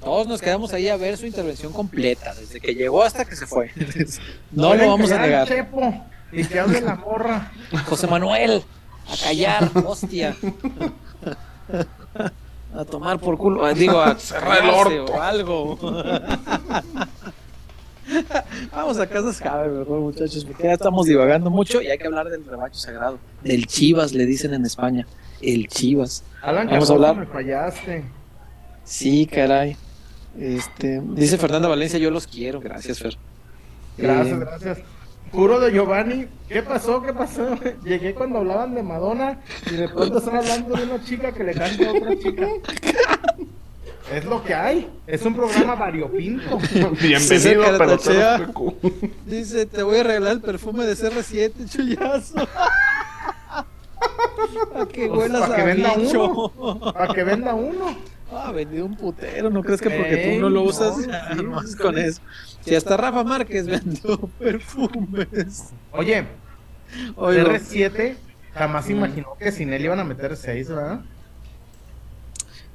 Todos nos quedamos ahí a ver su intervención completa, desde que llegó hasta que se fue. No lo vamos a ya negar. Chepo, y que hable la morra. José Manuel, a callar, hostia. A tomar por culo, digo, a Cerra el orto. o algo. Vamos a casas Javer, mejor muchachos, porque ya estamos divagando mucho y hay que hablar del rebaño sagrado. Del Chivas, le dicen en España. El Chivas. Alan Vamos a hablar. me fallaste. Sí, caray. Este, dice Fernanda Valencia, yo los quiero. Gracias, Fer. Gracias, Eh, gracias. Juro de Giovanni, ¿qué pasó? ¿Qué pasó? Llegué cuando hablaban de Madonna y de pronto están hablando de una chica que le canta a otra chica. Es lo que hay. Es un programa variopinto. Bienvenido, Cartachea. pero- Dice, te voy a regalar el perfume de CR7, chullazo. A que Pues, huelas pa' que a venda bicho. Para que venda uno. Ah, vendió un putero, ¿no crees que porque tú no lo usas? sí, ya, sí. con eso. Si hasta Rafa Márquez vendió perfumes. Oye, Oigo, R7 jamás imaginó que sin él iban a meter seis, ¿verdad?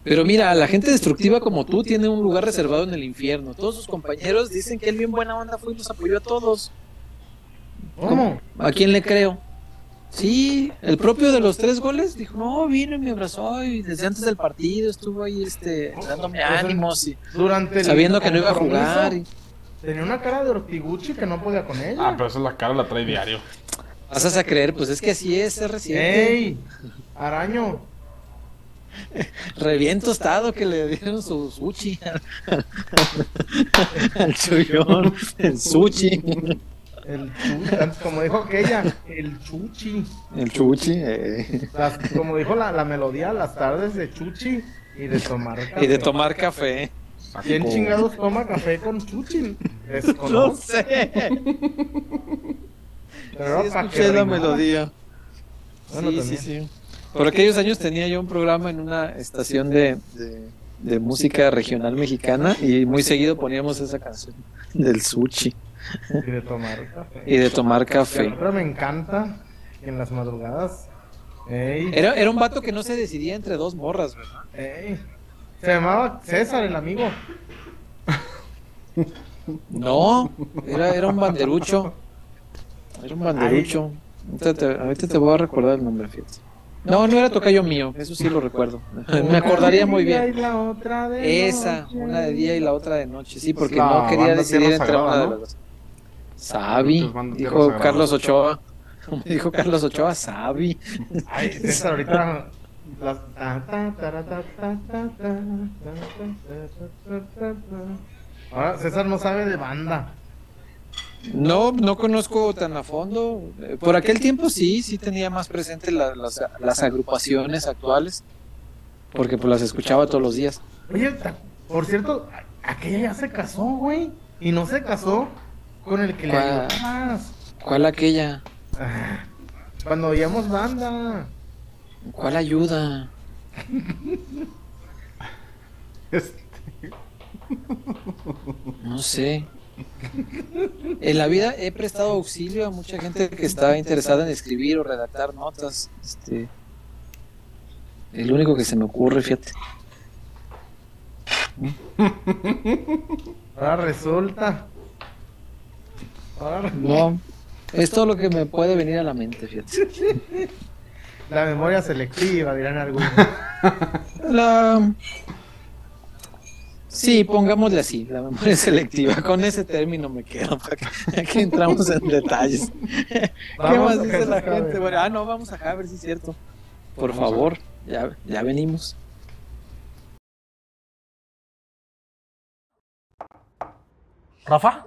pero mira, la gente destructiva como tú tiene un lugar reservado en el infierno. Todos sus compañeros dicen que él bien buena onda fue y los apoyó a todos. ¿Cómo? ¿A quién le creo? Sí, el propio de los tres goles dijo, no, vino y me abrazó y desde antes del partido estuvo ahí este, dándome ánimos y Durante el sabiendo que no iba a jugar. y- Tenía una cara de ortiguchi que no podía con ella. Ah, pero esa es la cara, la trae diario. Pasas a creer, pues es que así es R7. ¡Ey! Araño. Re bien tostado que le dieron su sushi al, al chullón, el sushi, El chuchi, como dijo aquella, el chuchi. el chuchi, eh, Las- como dijo la, la melodía, las tardes de chuchi y de tomar café. y de tomar café. ¿Quién Sacó- chingados toma café con chuchi? No sé, pero sí escuché la melodía. Bueno, sí, sí, también. sí. Por aquellos años tenía yo un programa en una estación de, de, de música regional mexicana y muy seguido poníamos esa canción del sushi Y de tomar café. y de tomar café. otra me encanta que en las madrugadas. Ey, Era, era un vato que no se decidía entre dos morras, ¿verdad? ey. Se llamaba César, el amigo. No, era, era un banderucho. Era un banderucho. Ahorita te, ahorita te voy a recordar el nombre, fíjate. No, no era tocayo mío, eso sí lo recuerdo. Me acordaría muy bien. Esa, una de día y la otra de noche, sí, porque La no quería decidir entre una de las dos. Sabi, dijo Carlos Ochoa. Dijo Carlos Ochoa, Sabi. Ay, César, ahorita. Ahora, César no sabe de banda. No, no conozco tan a fondo. Por aquel tiempo sí, sí tenía más presente las, las, agrupaciones actuales, porque pues las escuchaba todos los días. Oye, por cierto, aquella ya se casó, güey, y no se casó con el que le ¿Cuál? más. ¿Cuál aquella? Ah, Cuando oíamos banda. ¿Cuál ayuda? Este, No sé. En la vida he prestado auxilio a mucha gente que estaba interesada en escribir o redactar notas. Este, el único que se me ocurre, fíjate. Ahora resulta. No, es todo lo que me puede venir a la mente, fíjate. la memoria selectiva, dirán algunos. La... Sí, pongámosle así, la memoria selectiva. Con ese término me quedo. para que- Aquí entramos en detalles. ¿Qué Vamos más dice la gente? Bueno, ah, no, vamos a Javier, sí es cierto. Por Vamos favor, ya, ya venimos. ¿Rafa?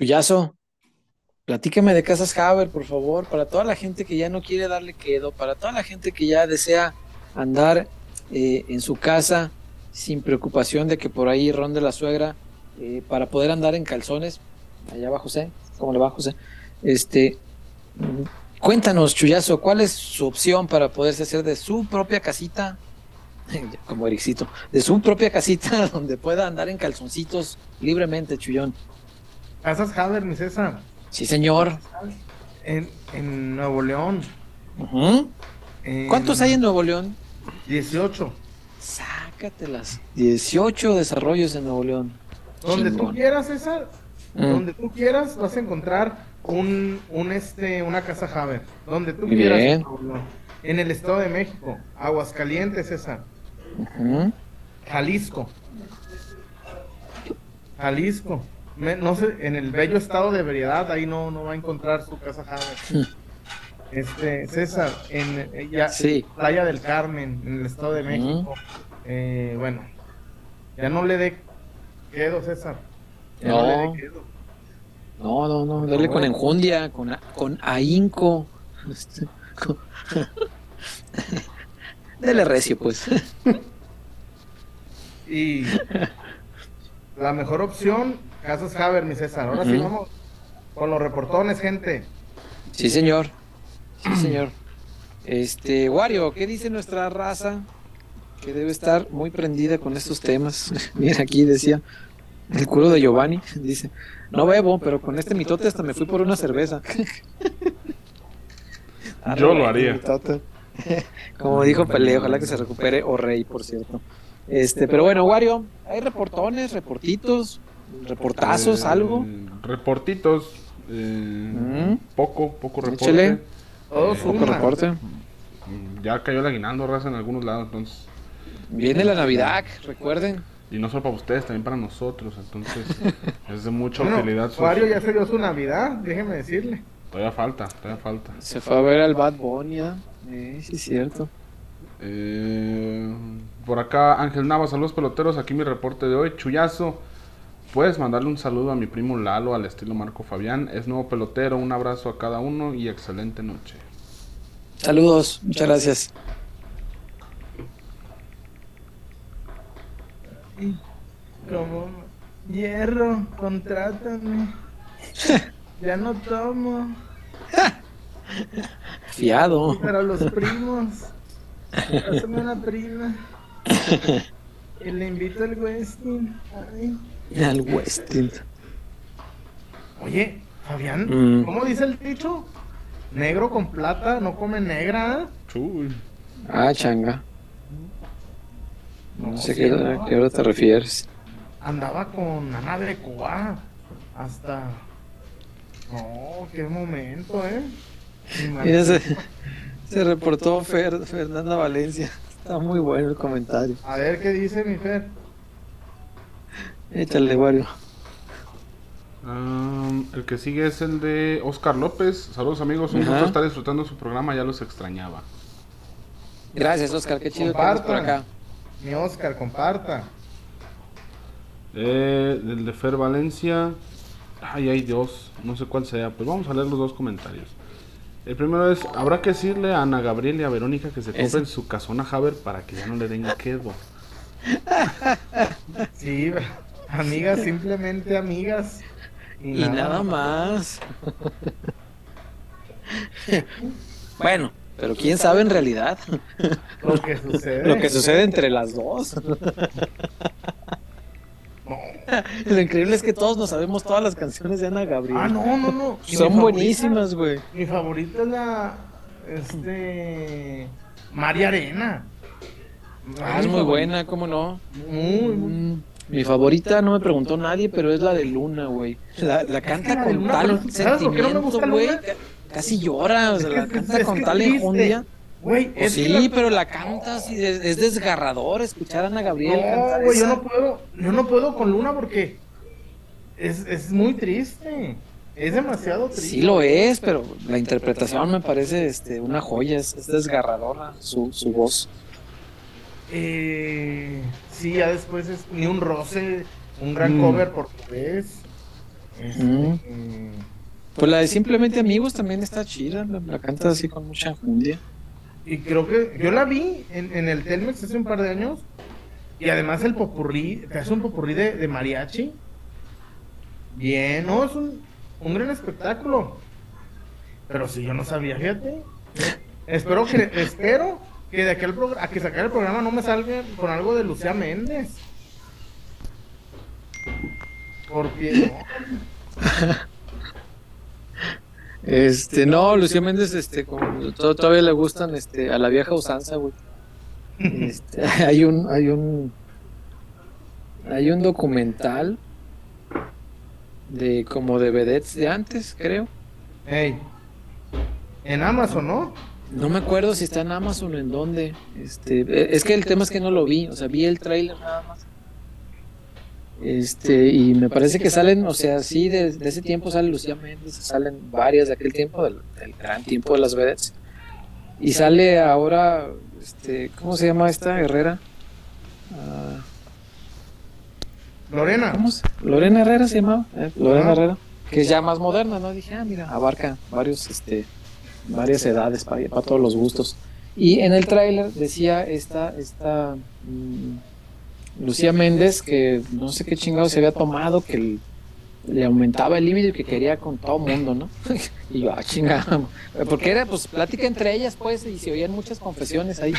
Chuyazo, platícame de Casas Haber, por favor, para toda la gente que ya no quiere darle quedo, para toda la gente que ya desea andar eh, en su casa sin preocupación de que por ahí ronde la suegra, eh, para poder andar en calzones. Allá va José, ¿cómo le va José? Este, cuéntanos, Chuyazo, ¿cuál es su opción para poderse hacer de su propia casita? Como Ericito, de su propia casita donde pueda andar en calzoncitos libremente, Chuyón. Casas Haber, mi César. Sí, señor. En, en Nuevo León. En ¿Cuántos hay en Nuevo León? 18. Sácatelas. 18 desarrollos en Nuevo León. Donde tú quieras, César. Mm. Donde tú quieras vas a encontrar un, un este, una casa Haber. Donde tú Muy quieras. bien. en Nuevo León. En el Estado de México. Aguascalientes, César. Jalisco. Jalisco. Me- no sé, en el bello estado de Veriedad, ahí no, no va a encontrar su casa Haber. Este, César, en eh, ya, Sí. Playa del Carmen, en el estado de México. Eh, bueno, ya no le dé quedo, César. Ya no, No. le dé quedo. No, no, no. Dale con enjundia, con, con ahínco. Este, Dele recio, pues. Y la mejor opción, Casas Haber, mi César. Ahora sí vamos con los reportones, gente. Sí, señor. Sí, señor. Este, Wario, ¿qué dice nuestra raza? Que debe estar muy prendida con estos temas. Mira, aquí decía el culo de Giovanni. Dice, no bebo, pero con este mitote hasta me fui por una cerveza. Yo lo haría. Mitote. Como dijo Pelé, ojalá que se recupere o Rey, por cierto. Este, pero bueno, Wario, hay reportones, reportitos, reportazos, Eh, algo. Reportitos. eh, Mm. Poco, poco reporte. Échale. Todos Eh, Poco reporte. Mm, Ya cayó el aguinaldo, raza, en algunos lados, entonces. Viene la Navidad, recuerden. Y no solo para ustedes, también para nosotros, entonces es de mucha Bueno, utilidad. Wario ya se dio su Navidad, déjeme decirle. Todavía falta, todavía falta. Se fue a ver al Bad Bunny. Eh, sí, es cierto. Eh, por acá, Ángel Nava, saludos peloteros. Aquí mi reporte de hoy. Chuyazo, puedes mandarle un saludo a mi primo Lalo al estilo Marco Fabián. Es nuevo pelotero. Un abrazo a cada uno y excelente noche. Saludos, muchas gracias. Y como hierro, contrátame. Ya no tomo, Fiado. pero los primos. Pásame una prima. Y le invito al Westin. Ay. Al Westin. Oye, Fabián, Mm. ¿cómo dice el dicho? Negro con plata no come negra. Chuy. Ah, changa. No sé sí, qué, andaba- a qué hora te refieres. Andaba con Ana de Cuba. Hasta. No, qué momento, ¿eh? Mira, se, se reportó Fer- Fernanda Valencia. Está muy bueno el comentario. A ver qué dice mi Fer. Échale, Wario. Am, el que sigue es el de Oscar López. Saludos amigos, un Ajá. gusto estar disfrutando su programa, ya los extrañaba. Gracias, Oscar. Qué chido que andes por Compartan. acá. Mi Oscar, comparta. Eh, el de Fer Valencia. Ay, ay Dios, no sé cuál sea. Pues vamos a leer los dos comentarios. El primero es, habrá que decirle a Ana Gabriel y a Verónica que se compren su casona Haber para que ya no le den quedo. Sí, amigas, simplemente amigas. Y nada más. bueno, pero quién sabe en realidad Lo que sucede. lo que sucede entre las dos. Lo increíble es que todos nos sabemos todas las canciones de Ana Gabriel. Ah, no, no, no. Son buenísimas, güey. Mi favorita es la. Este. María Arena. Ah, es muy buena, ¿cómo no? Muy, muy. Mi favorita no me preguntó nadie, pero es la de Luna, güey. La, la canta la con Luna, tal pero ¿sabes por qué no sentimiento, gusta güey. Ca- Casi llora, o sea, la canta con tal enjundia. Güey, Pues sí, la- pero la canta así, es, es desgarrador escuchar a Ana Gabriel No, cantar güey, yo no puedo. Yo no puedo con Luna porque. Es, es muy triste. Es demasiado triste. Sí lo es, pero la interpretación me parece este, una joya, es, es desgarradora su, su voz. Eh, sí, ya después es ni un roce, un gran Mm. cover portugués. Este, Mm. eh, Pues la de Simplemente Amigos también está chida, la, la canta así con mucha enjundia. Y creo que yo la vi en, en el Telmex hace un par de años. Y además el popurrí, que hace un popurrí de, de mariachi. Bien, no, es un, un gran espectáculo. Pero si yo no sabía, fíjate. espero que, espero que de aquel programa, a que sacar el programa no me salga con algo de Lucía Méndez. Porque no. Este, no, Lucía Méndez, este, como to- todavía le gustan, este, a la vieja usanza, güey. Este, hay un, hay un, hay un documental de como de vedettes de antes, creo. Ey, en Amazon, ¿no? No me acuerdo si está en Amazon o en dónde. Este, eh, es que el tema es que no lo vi, o sea, vi el tráiler nada más. Este, y me parece que salen, o sea, sí, de, de ese tiempo sale Lucía Méndez, salen varias de aquel tiempo, del, del gran tiempo de las vedettes. Y sale ahora, este, ¿cómo se llama esta Herrera? Ah, Lorena. ¿Cómo se? Lorena Herrera se llamaba, ¿eh? Lorena. Herrera, que es ya más moderna, ¿no? Dije, ah, mira, abarca varios, este, varias edades para, para todos los gustos. Y en el tráiler decía esta, esta mm, Lucía Méndez que no sé qué chingado se había tomado, que el- le aumentaba el límite y que quería con todo mundo, ¿no? y yo, ah, chingada, porque era pues plática entre ellas, pues, y se oían muchas confesiones ahí.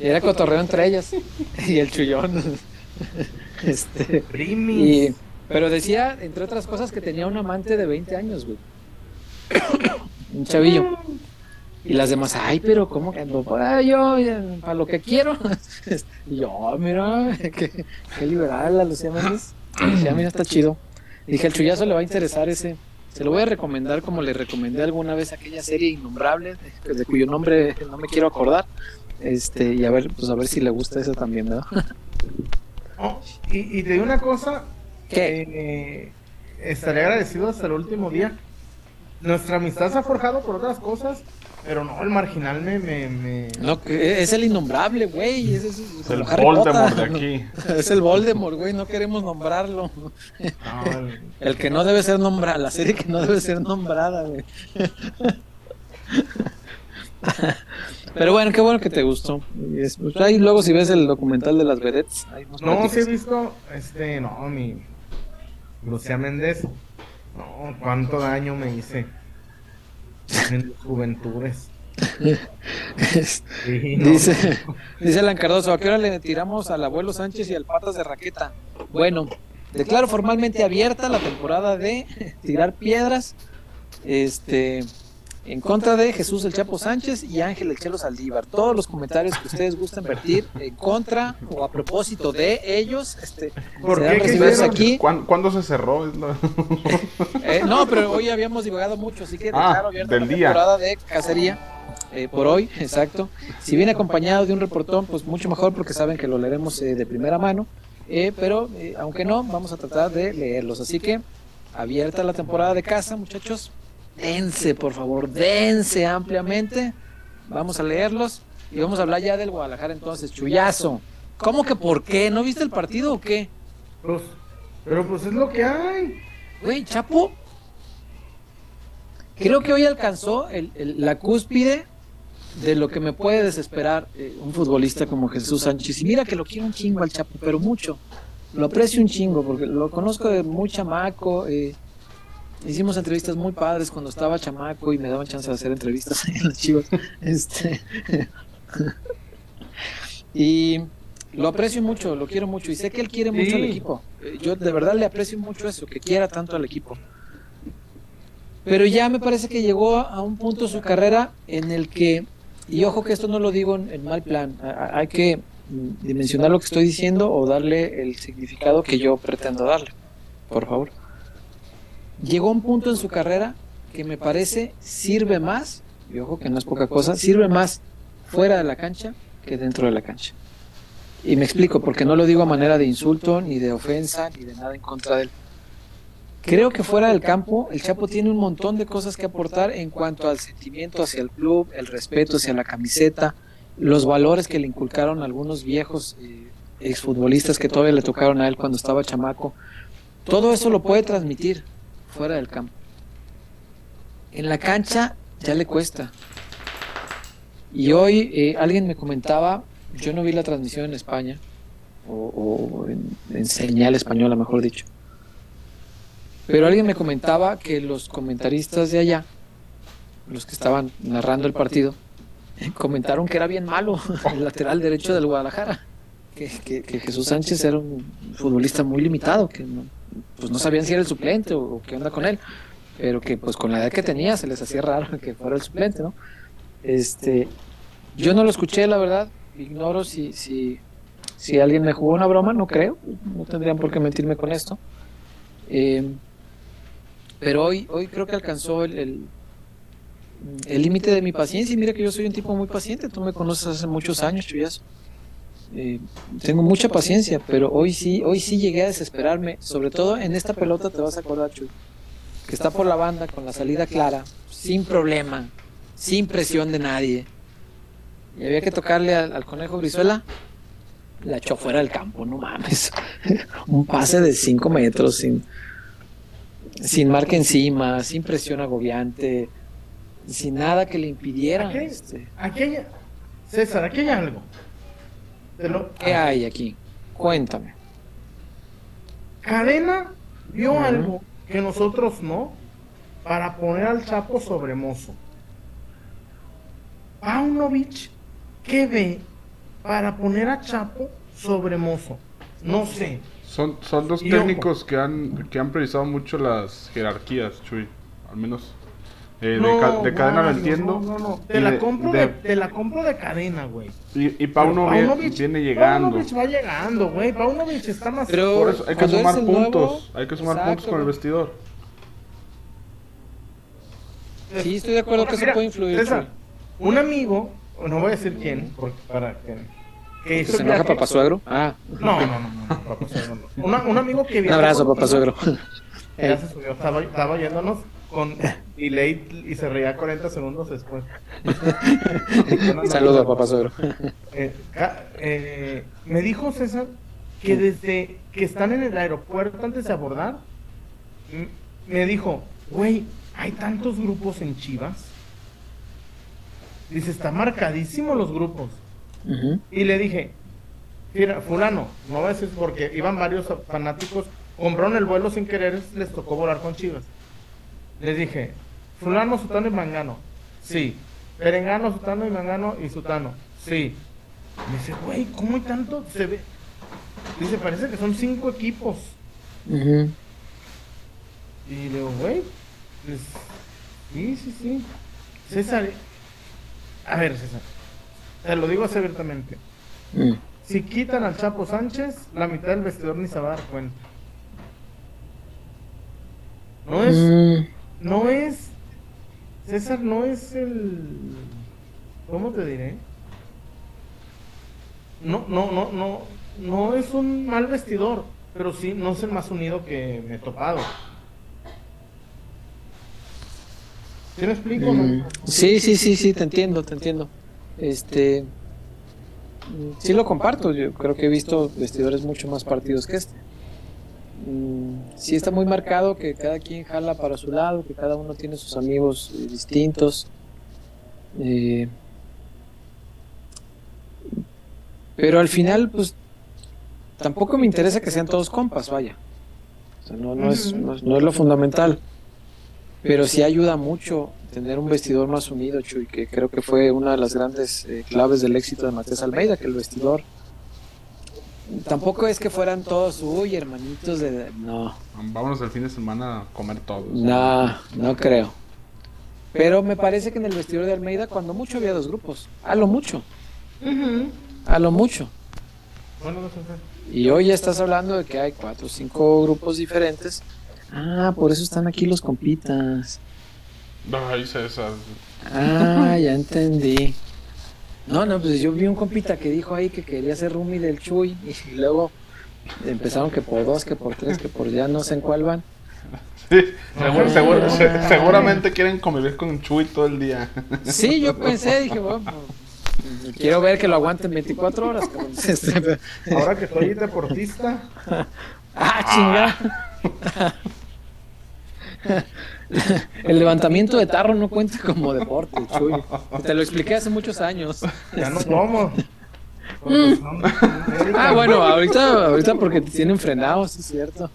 Y era cotorreo entre ellas. y el chullón. este. Y, pero decía, entre otras cosas, que tenía un amante de 20 años, güey. Un chavillo. Y las demás, ay, pero ¿cómo que ando? Ah, yo, eh, para lo que quiero. y yo, ah, mira, qué, qué liberal la Lucía Méndez. Dije, mira, está chido. Dije, al chullazo le va a interesar ese. Se lo voy a recomendar como le recomendé alguna vez aquella serie innombrable, de, de cuyo nombre no me quiero acordar. Este, y a ver, pues a ver si le gusta esa también, ¿verdad? Oh, y, y te digo una cosa. ¿Qué? eh, estaré agradecido hasta el último día. Nuestra amistad se ha forjado por otras cosas, pero no, el marginal me... me, me- No, que es el innombrable, güey. Es, es- es Es el Voldemort de aquí. Es el Voldemort, güey. No queremos nombrarlo. no, el- El que no debe ser nombrado. La serie que no debe ser nombrada, güey. Pero bueno, qué bueno que te gustó. Pues, ahí luego si ves el documental de las vedettes, ahí No, sí he platicas. visto, este, no, mi Lucía Méndez, no, cuánto daño me hice en mis juventudes. Sí, no. Dice, dice Alan Cardoso, ¿a qué hora le tiramos al abuelo Sánchez y al Patas de Raqueta? Bueno, declaro formalmente abierta la temporada de tirar piedras este, en contra de Jesús el Chapo Sánchez y Ángel el Chelo Saldívar. Todos los comentarios que ustedes gusten vertir en contra o a propósito de ellos, este, ¿Por serán qué? Aquí. ¿Cuán- ¿Cuándo se cerró? Eh, no, pero hoy habíamos divagado mucho, así que Ah, abierta del la día. temporada de cacería eh, por hoy, exacto. Si viene acompañado de un reportón, pues mucho mejor porque saben que lo leeremos eh, de primera mano. Eh, pero eh, aunque no, vamos a tratar de leerlos. Así que abierta la temporada de caza, muchachos. Dense, por favor, dense ampliamente. Vamos a leerlos y vamos a hablar ya del Guadalajara entonces. Chuyazo. ¿Cómo que por qué? ¿No viste el partido o qué? Pues, pero pues es lo que hay. Güey, Chapo. Creo que hoy alcanzó el- el- la cúspide de lo que me puede desesperar eh, un futbolista como Jesús Sánchez. Y mira que lo quiero un chingo al Chapo, pero mucho. Lo aprecio un chingo porque lo conozco de muy chamaco. eh, hicimos entrevistas muy padres cuando estaba chamaco y me daban chance de hacer entrevistas en las chivas. Este, y lo aprecio mucho, lo quiero mucho y sé que él quiere mucho al Sí. equipo. Eh, Yo de verdad le aprecio mucho eso, que quiera tanto al equipo. Pero ya me parece que llegó a un punto su carrera en el que, y ojo que esto no lo digo en, en mal plan, a- hay que dimensionar lo que estoy diciendo o darle el significado que yo pretendo darle, por favor. Llegó a un punto en su carrera que me parece sirve más, y ojo que no es poca cosa, sirve más fuera de la cancha que dentro de la cancha. Y me explico, porque no lo digo a manera de insulto, ni de ofensa, ni de nada en contra de él. Creo que fuera del campo, el Chapo tiene un montón de cosas que aportar en cuanto al sentimiento hacia el club, el respeto hacia la camiseta, los valores que le inculcaron algunos viejos eh, exfutbolistas que todavía le tocaron a él cuando estaba chamaco. Todo eso lo puede transmitir fuera del campo. En la cancha ya le cuesta. Y hoy eh, alguien me comentaba, yo no vi la transmisión en España, o, o en, en señal española, mejor dicho. Pero alguien me comentaba que los comentaristas de allá, los que estaban narrando el partido, comentaron que era bien malo el lateral derecho del Guadalajara. Que, que- que Jesús Sánchez era un futbolista muy limitado, que no, pues no sabían si era el suplente o, qué onda con él, pero que pues con la edad que tenía se les hacía raro que fuera el suplente, ¿no? Este, yo no lo escuché, la verdad, ignoro si, si, si alguien me jugó una broma, no creo, no tendrían por qué mentirme con esto. Eh, pero hoy, hoy creo que alcanzó el, el, límite de mi paciencia. Y mira que yo soy un tipo muy paciente. Tú me conoces hace muchos años, Chuyazo. Eh, tengo mucha paciencia, pero hoy sí, hoy sí llegué a desesperarme. Sobre todo en esta pelota te vas a acordar, Chuy, que está por la banda con la salida clara, sin problema, sin presión de nadie. Y había que tocarle al, al conejo Brizuela. La echó fuera del campo, no mames. un pase de 5 metros sin, sin marca encima, sin presión agobiante, sin nada que le impidiera. Aquí, este, aquí hay, César, aquí hay algo. Te lo- ¿Qué hay aquí? Cuéntame. Cadena vio algo que nosotros no para poner al Chapo sobre Mozo. Paunovic, ¿qué ve para poner a Chapo sobre Mozo? No sé. Son, son dos técnicos que han, que han priorizado mucho las jerarquías, Chuy. Al menos eh, de, No, ca- de cadena lo entiendo. No, no, no. Y Te la de- compro de- de, te la compro de cadena, güey. Y, y Paunovic Paunovic- viene llegando. Paunovic va llegando, güey. Paunovic está más. Pero- Por eso hay que sumar nuevo- puntos. hay que sumar Exacto, puntos con el vestidor. Sí, estoy de acuerdo que eso Mira, puede influir. Un amigo, no voy a decir quién, porque para que. que ¿Que hizo se enoja viaje- papá suegro? Ah, No, no, no, no, no, papá suegro no. Una- un amigo que un viajó abrazo, contigo, papá suegro. Ya se subió, estaba, estaba yéndonos con delay y se reía 40 segundos después. Saludos a papá suegro. Eh, eh, me dijo César que desde que están en el aeropuerto antes de abordar, me dijo, güey, hay tantos grupos en Chivas Dice, está marcadísimo los grupos. Y le dije, mira, fulano, no va a decir porque iban varios fanáticos, compraron el vuelo sin querer, les tocó volar con Chivas. Les dije, fulano, sutano y mangano. Sí. Perengano, sutano y mangano y sutano. Sí. Me dice, güey, ¿cómo hay tanto? Se ve. Dice, parece que son cinco equipos. Ujú. Y le digo, güey, pues, sí, sí, sí. César, a ver, César, te lo digo así abiertamente. Mm. Si quitan al Chapo Sánchez, la mitad del vestidor ni se va a dar cuenta. No es, Mm. No es, César no es el, ¿cómo te diré? No, no, no, no, no es un mal vestidor, pero sí, no es el más unido que me he topado. ¿Sí me explico? Mm? Sí, sí, sí, sí, te entiendo, te entiendo. Este, mm, sí lo comparto. Yo creo que he visto vestidores mucho más partidos que este. Mm, Sí está muy marcado que cada quien jala para su lado, que cada uno tiene sus amigos eh, distintos. Eh, pero al final, pues, tampoco me interesa que sean todos compas, vaya. O sea, no, no es, no no es lo fundamental. Pero sí ayuda mucho tener un vestidor más unido, Chuy, que creo que fue una de las grandes eh, claves del éxito de Matías Almeida, que el vestidor tampoco es que fueran todos, uy, hermanitos de... No, Vámonos el fin de semana a comer todos. no, no creo. Pero me parece que en el vestidor de Almeida, cuando mucho había dos grupos, a lo mucho, a lo mucho. Bueno, no sé, César. Y hoy ya estás hablando de que hay cuatro o cinco grupos diferentes. Ah, por eso están aquí los compitas. Ay, César. Ah, ya entendí. No, no, pues yo vi un compita que dijo ahí que quería ser roomie del Chuy y luego empezaron que por dos, que por tres, que por ya no sé en cuál van. Sí, seguro- seguro- se- seguramente quieren convivir con Chuy todo el día. Sí, yo pensé, dije, bueno, pues, quiero ver que lo aguanten 24 horas. Ahora que soy deportista, ah, chinga. El levantamiento de tarro no cuenta como deporte, Chuy. Te lo expliqué hace muchos años. ya no como. Médicos. Ah, bueno, ahorita, ahorita porque te tienen frenados, es cierto.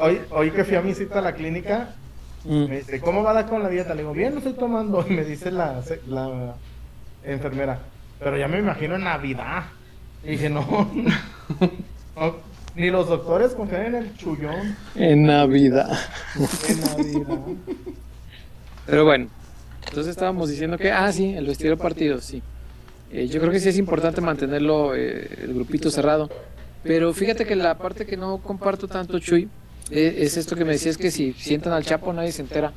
Hoy, hoy que fui a mi cita a la clínica, Mm. me dice, ¿cómo va la con la dieta? Le digo, bien, lo estoy tomando. Y me dice la, la enfermera, pero ya me imagino en Navidad. Y dije, no, no, ni los doctores confían en el chullón En Navidad. en Navidad. Pero bueno, entonces estábamos diciendo que, ah, sí, el vestidor partido, sí. Eh, yo creo que sí es importante mantenerlo, eh, el grupito cerrado. Pero fíjate que la parte que no comparto tanto, Chuy, eh, es esto que me decías que si sientan al Chapo nadie se entera.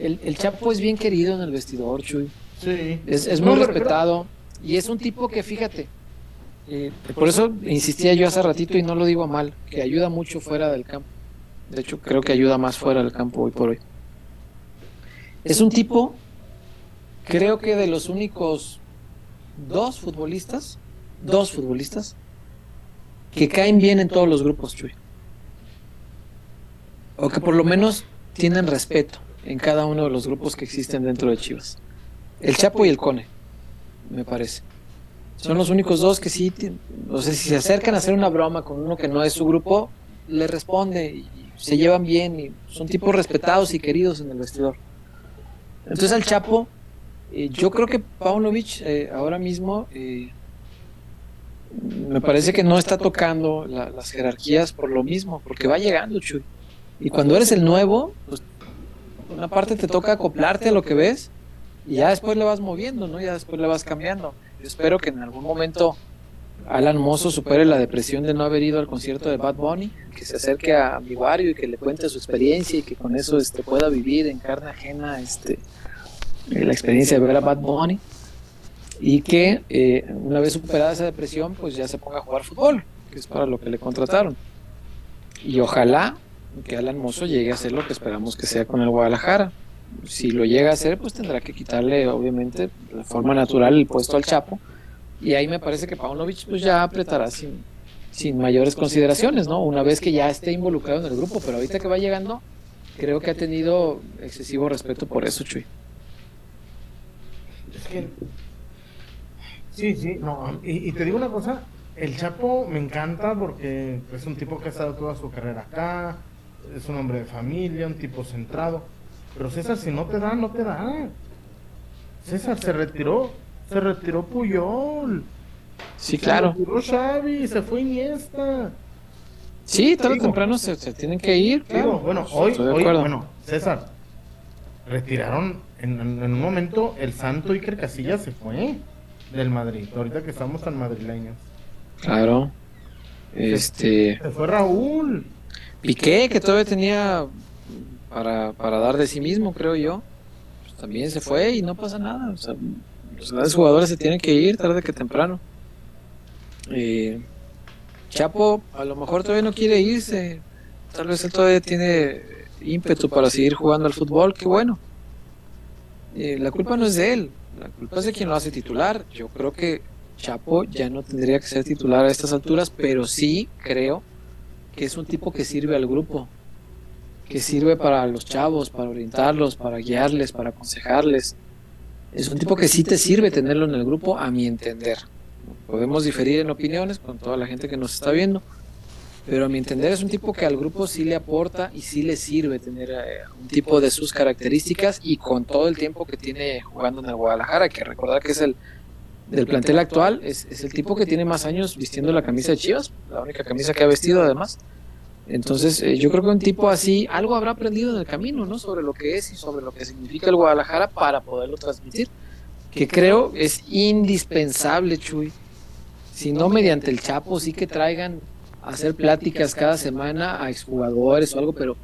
El, el Chapo es bien querido en el vestidor, Chuy. Sí. Es, es No, muy refiero- respetado y es un tipo que, fíjate, eh, por eso insistía yo hace ratito y no lo digo mal, que ayuda mucho fuera del campo. De hecho, creo que ayuda más fuera del campo hoy por hoy. Es un tipo, creo que de los únicos dos futbolistas, dos futbolistas, que caen bien en todos los grupos, Chuy. O que por lo menos tienen respeto en cada uno de los grupos que existen dentro de Chivas. El Chapo y el Cone, me parece. Son los únicos dos que sí, ti- o sea, si se acercan a hacer una broma con uno que no es su grupo, le responde y se llevan bien y son tipos respetados y queridos en el vestidor. Entonces al Chapo, eh, yo creo que Paunovic eh, ahora mismo eh, me parece que no está tocando la- las jerarquías por lo mismo, porque va llegando, Chuy. Y cuando eres el nuevo, pues una parte te toca acoplarte a lo que ves y ya después le vas moviendo, ¿no? Ya después le vas cambiando. Yo espero que en algún momento Alan Mozo supere la depresión de no haber ido al concierto de Bad Bunny, que se acerque a mi barrio y que le cuente su experiencia y que con eso este, pueda vivir en carne ajena este, eh, la experiencia de ver a Bad Bunny y que eh, una vez superada esa depresión pues ya se ponga a jugar fútbol, que es para lo que le contrataron. Y ojalá que Alan Mozo llegue a hacer lo que esperamos que sea con el Guadalajara. Si lo llega a hacer, pues tendrá que quitarle, obviamente, de forma natural el puesto al Chapo. Y ahí me parece que Paunovic pues ya apretará sin, sin mayores consideraciones, ¿no? Una vez que ya esté involucrado en el grupo, pero ahorita que va llegando, creo que ha tenido excesivo respeto por eso, Chuy. Es que Sí, sí, no. Y, y te digo una cosa, el Chapo me encanta porque es un tipo que ha estado toda su carrera acá, es un hombre de familia, un tipo centrado. Pero César, si no te da, no te da. César se retiró, se retiró Puyol. Sí, claro. Se retiró Xavi, se fue Iniesta. Sí, tarde o Digo, temprano se, se tienen que ir, Digo, claro. bueno, hoy, hoy, bueno, César, retiraron en, en- en un momento el santo Iker Casillas se fue del Madrid, ahorita que estamos tan madrileños. Claro. Este. Se fue Raúl. Piqué, que todavía tenía para, para dar de sí mismo, creo yo. Pues también se fue y no pasa nada. O sea, los jugadores se tienen que ir tarde que temprano. Eh, Chapo a lo mejor todavía no quiere irse. Tal vez él todavía tiene ímpetu para seguir jugando al fútbol. Qué bueno. Eh, la culpa no es de él. La culpa es de quien lo hace titular. Yo creo que Chapo ya no tendría que ser titular a estas alturas, pero sí creo que es un tipo que sirve al grupo, que sirve para los chavos, para orientarlos, para guiarles, para aconsejarles. Es un tipo que sí te sirve tenerlo en el grupo, a mi entender. Podemos diferir en opiniones con toda la gente que nos está viendo, pero a mi entender es un tipo que al grupo sí le aporta y sí le sirve tener eh, un tipo de sus características y con todo el tiempo que tiene jugando en el Guadalajara, que recordar que es el del plantel actual, es, es el tipo que tiene más años vistiendo la camisa de Chivas, la única camisa que ha vestido además. Entonces, eh, yo creo que un tipo así, algo habrá aprendido en el camino, ¿no? Sobre lo que es y sobre lo que significa el Guadalajara para poderlo transmitir. Que creo es indispensable, Chuy. Si no mediante el Chapo, sí que traigan a hacer pláticas cada semana a exjugadores o algo, pero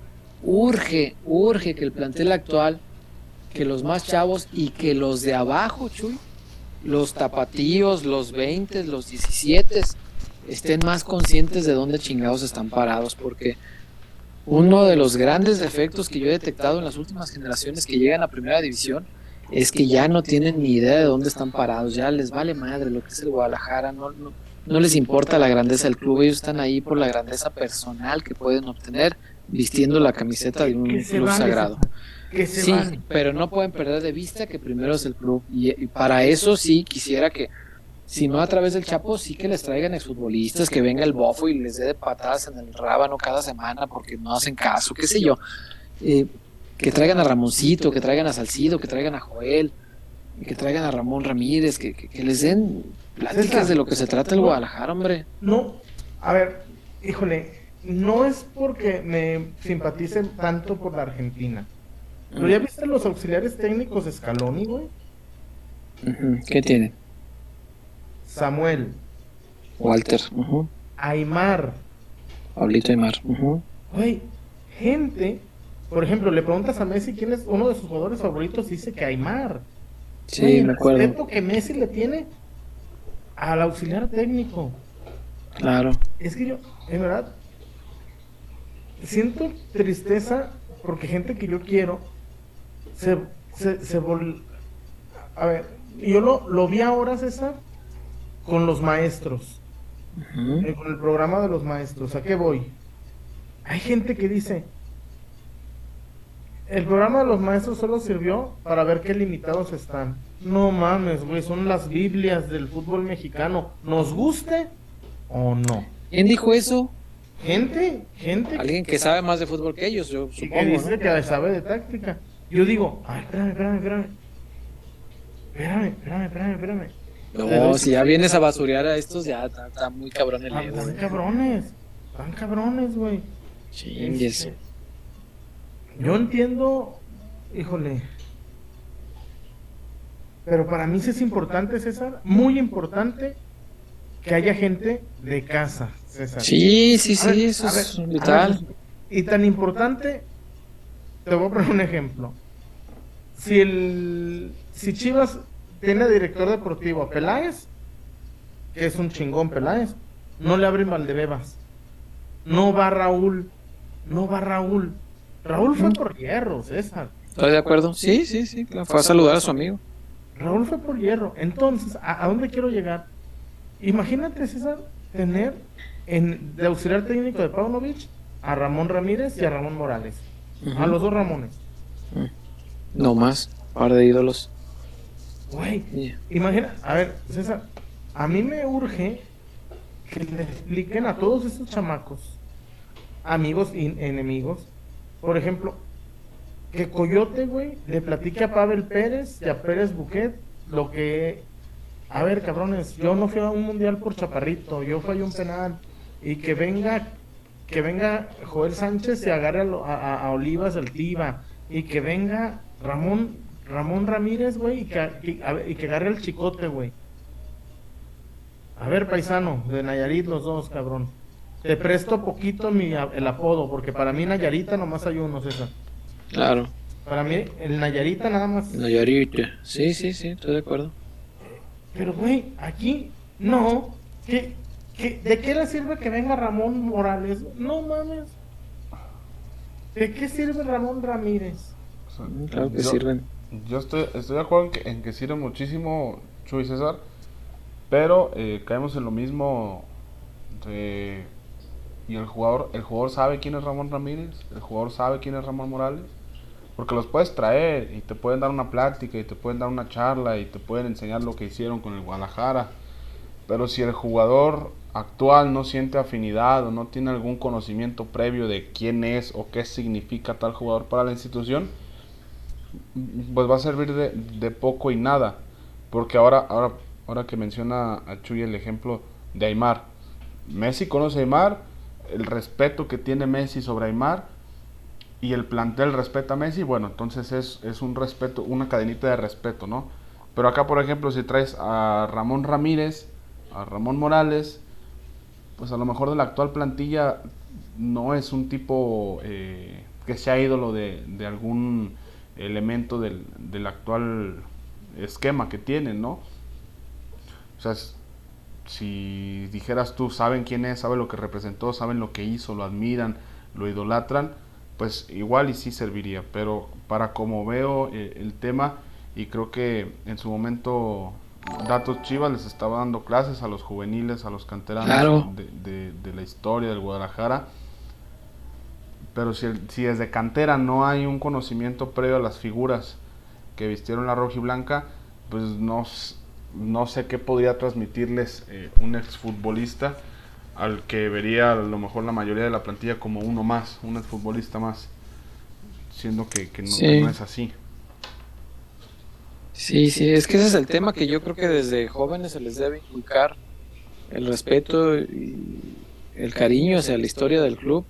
urge, urge que el plantel actual, que los más chavos y que los de abajo, Chuy, los tapatíos, los 20, los 17, estén más conscientes de dónde chingados están parados, porque uno de los grandes defectos que yo he detectado en las últimas generaciones que llegan a primera división es que ya no tienen ni idea de dónde están parados, ya les vale madre lo que es el Guadalajara, no, no, no les importa la grandeza del club, ellos están ahí por la grandeza personal que pueden obtener vistiendo la camiseta de un club sagrado. Que se Sí, van. pero no pueden perder de vista que primero es el club. Y, y para eso sí quisiera que, si no a través del Chapo, sí que les traigan exfutbolistas, que venga el bofo y les dé de patadas en el rábano cada semana porque no hacen caso, qué sé yo. Eh, que traigan a Ramoncito, que traigan a Salcido, que traigan a Joel, que traigan a Ramón Ramírez, que, que- que les den pláticas de lo que se trata el Guadalajara, hombre. No, a ver, híjole, no es porque me simpatice tanto por la Argentina. Pero ya viste los auxiliares técnicos de Scaloni, güey. ¿Qué tienen? Samuel, Walter, ujú, Aymar, Pablito Aymar. güey, gente. Por ejemplo, le preguntas a Messi quién es uno de sus jugadores favoritos, dice que Aymar. Sí, me el acuerdo. respeto que Messi le tiene al auxiliar técnico. Claro. Es que yo, en verdad, siento tristeza porque gente que yo quiero se, se, se vol... A ver, yo lo, lo vi ahora, César, con los maestros, eh, con el programa de los maestros. ¿A qué voy? Hay gente que dice, el programa de los maestros solo sirvió para ver qué limitados están. No mames, güey, son las Biblias del fútbol mexicano. ¿Nos guste o no? ¿Quién dijo eso? Gente, gente Alguien que sabe más de fútbol que ellos, yo y que supongo. dice ¿no? que sabe de táctica. Yo digo, ay, espérame, espérame, espérame. Espérame, espérame, espérame, espérame. No, si ya vienes a basurear a estos, ya está, está muy cabrón el Ah, dedo. Están ¿eh? cabrones, están cabrones, güey. Chingues. Este, Yo entiendo, híjole. Pero para mí sí es importante, César, muy importante que haya gente de casa, César. Sí, sí, ver, sí, eso ver, es ver, vital. y tan importante, te voy a poner un ejemplo. Si el si Chivas tiene director deportivo a Peláez, que es un chingón Peláez, no le abren Valdebebas. No va Raúl, no va Raúl. Raúl fue por hierro, César. ¿Estás de acuerdo? Sí, sí, sí. claro. Fue a saludar a su amigo. Raúl fue por hierro. Entonces, ¿a, a dónde quiero llegar? Imagínate, César, tener en, de auxiliar técnico de Paunovic a Ramón Ramírez y a Ramón Morales. A los dos Ramones. No más. Par de ídolos. Güey, imagina, a ver, César, a mí me urge que le expliquen a todos esos chamacos, amigos y enemigos, por ejemplo, que Coyote, güey, le platique a Pavel Pérez y a Pérez Buquet lo que... A ver, cabrones, yo no fui a un mundial por chaparrito, yo fui a un penal. Y que venga, que venga Joel Sánchez y agarre a, a- a- Olivas del Tiva. Y que venga Ramón, Ramón Ramírez, güey, y que, y- a ver, y que agarre al chicote, güey. A ver, paisano, de Nayarit los dos, cabrón. Te presto poquito mi, a- el apodo, porque para mí Nayarita nomás hay uno, César. Claro. Para mí, el Nayarita nada más. Nayarita. Sí, sí, sí, estoy de acuerdo. Pero, güey, aquí, no. ¿Qué, qué, de qué le sirve que venga Ramón Morales? No mames. ¿De qué sirve Ramón Ramírez? Claro que yo- sirven. Yo estoy, estoy de acuerdo en que, en que sirve muchísimo Chuy César, pero eh, caemos en lo mismo de- y el jugador, el jugador sabe quién es Ramón Ramírez, el jugador sabe quién es Ramón Morales, porque los puedes traer y te pueden dar una plática y te pueden dar una charla y te pueden enseñar lo que hicieron con el Guadalajara, pero si el jugador actual no siente afinidad o no tiene algún conocimiento previo de quién es o qué significa tal jugador para la institución, pues va a servir de, poco y nada. Porque ahora, ahora, ahora que menciona a Chuy el ejemplo de Aymar, Messi conoce a Aymar, el respeto que tiene Messi sobre Aymar y el plantel respeta a Messi, bueno, entonces es, es un respeto, una cadenita de respeto, ¿no? Pero acá, por ejemplo, si traes a Ramón Ramírez, a Ramón Morales, pues a lo mejor de la actual plantilla no es un tipo eh, que sea ídolo de, de algún elemento del, del actual esquema que tienen, ¿no? O sea, si dijeras tú, saben quién es, saben lo que representó, saben lo que hizo, lo admiran, lo idolatran, pues igual y sí serviría, pero para como veo eh, el tema, y creo que en su momento Datos Chivas les estaba dando clases a los juveniles, a los canteranos Claro. de, de- de la historia del Guadalajara, pero si, si desde cantera no hay un conocimiento previo a las figuras que vistieron la roja y blanca, pues no, no sé qué podría transmitirles eh, un exfutbolista al que vería a lo mejor la mayoría de la plantilla como uno más, un exfutbolista más, siendo que, que no, Sí. que no es así. Sí, sí, es que ese es el tema que yo creo que desde jóvenes se les debe inculcar el respeto y el cariño hacia la historia del club,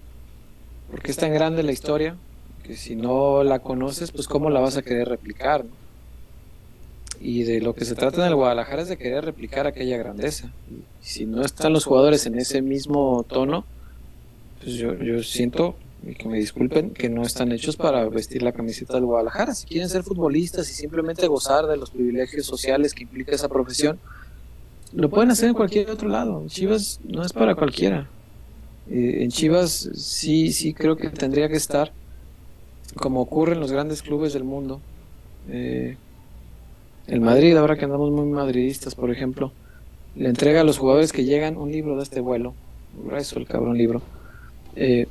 porque es tan grande la historia que si no la conoces, pues cómo la vas a querer replicar. Y de lo que se trata en el Guadalajara es de querer replicar aquella grandeza. Si no están los jugadores en ese mismo tono, pues yo, yo siento, y que me disculpen, que no están hechos para vestir la camiseta del Guadalajara. Si quieren ser futbolistas y simplemente gozar de los privilegios sociales que implica esa profesión, lo pueden hacer en cualquier otro lado. Chivas no es para cualquiera. Eh, en Chivas sí, sí creo que tendría que estar, como ocurre en los grandes clubes del mundo. Eh, el Madrid, ahora que andamos muy madridistas, por ejemplo, le entrega a los jugadores que llegan un libro de este vuelo. Grueso el cabrón libro. Eh,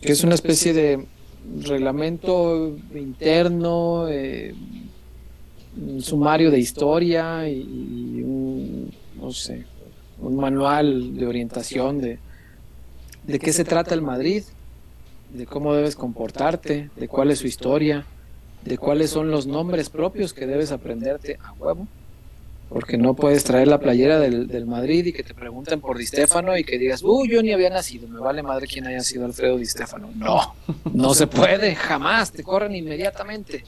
que es una especie de reglamento interno, eh, un sumario de historia y, y un, no sé, un manual de orientación de, de qué se trata el Madrid, de cómo debes comportarte, de cuál es su historia, de cuáles son los nombres propios que debes aprenderte a huevo. Porque no puedes traer la playera del, Madrid y que te pregunten por Di Stéfano y que digas, uy, yo ni había nacido, me vale madre quién haya sido Alfredo Di Stéfano. No, no se puede, jamás, te corren inmediatamente.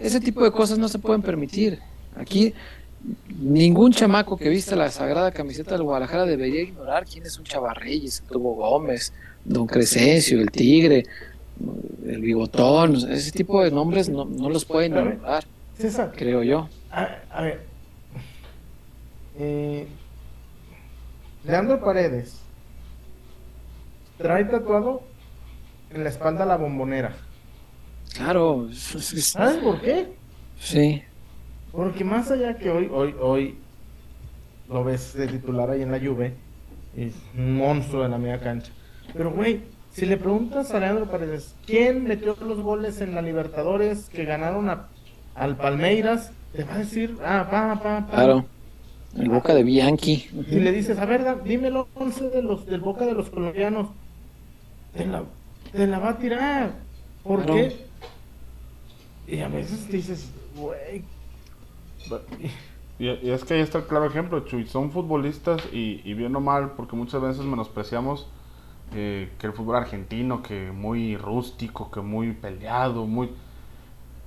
Ese tipo de cosas no se pueden permitir. Aquí ningún chamaco que vista la sagrada camiseta del Guadalajara debería ignorar quién es un Chavarreyes, Tubo Gómez, Don Crescencio, el Tigre, el Bigotón, ese tipo de nombres no, no los pueden ignorar, César, creo yo. a, a ver. Eh, Leandro Paredes trae tatuado en la espalda la bombonera. Claro, es- es- ¿Sabes por qué? sí, Porque más allá que hoy, hoy, hoy lo ves de titular ahí en la Juve, es un monstruo de la media cancha. Pero güey, si le preguntas a Leandro Paredes, ¿quién metió los goles en la Libertadores que ganaron a, al Palmeiras, te va a decir, ah, pa, pa, pa. Claro. El boca de Bianchi. Y le dices, a ver, dime los 11 de los, del Boca de los colombianos. Te la, te la va a tirar. ¿Por Claro. qué? Y a veces dices, güey. Y, es que ahí está el claro ejemplo, Chuy. Son futbolistas y, y bien o mal, porque muchas veces menospreciamos eh, que el fútbol argentino, que muy rústico, que muy peleado, muy...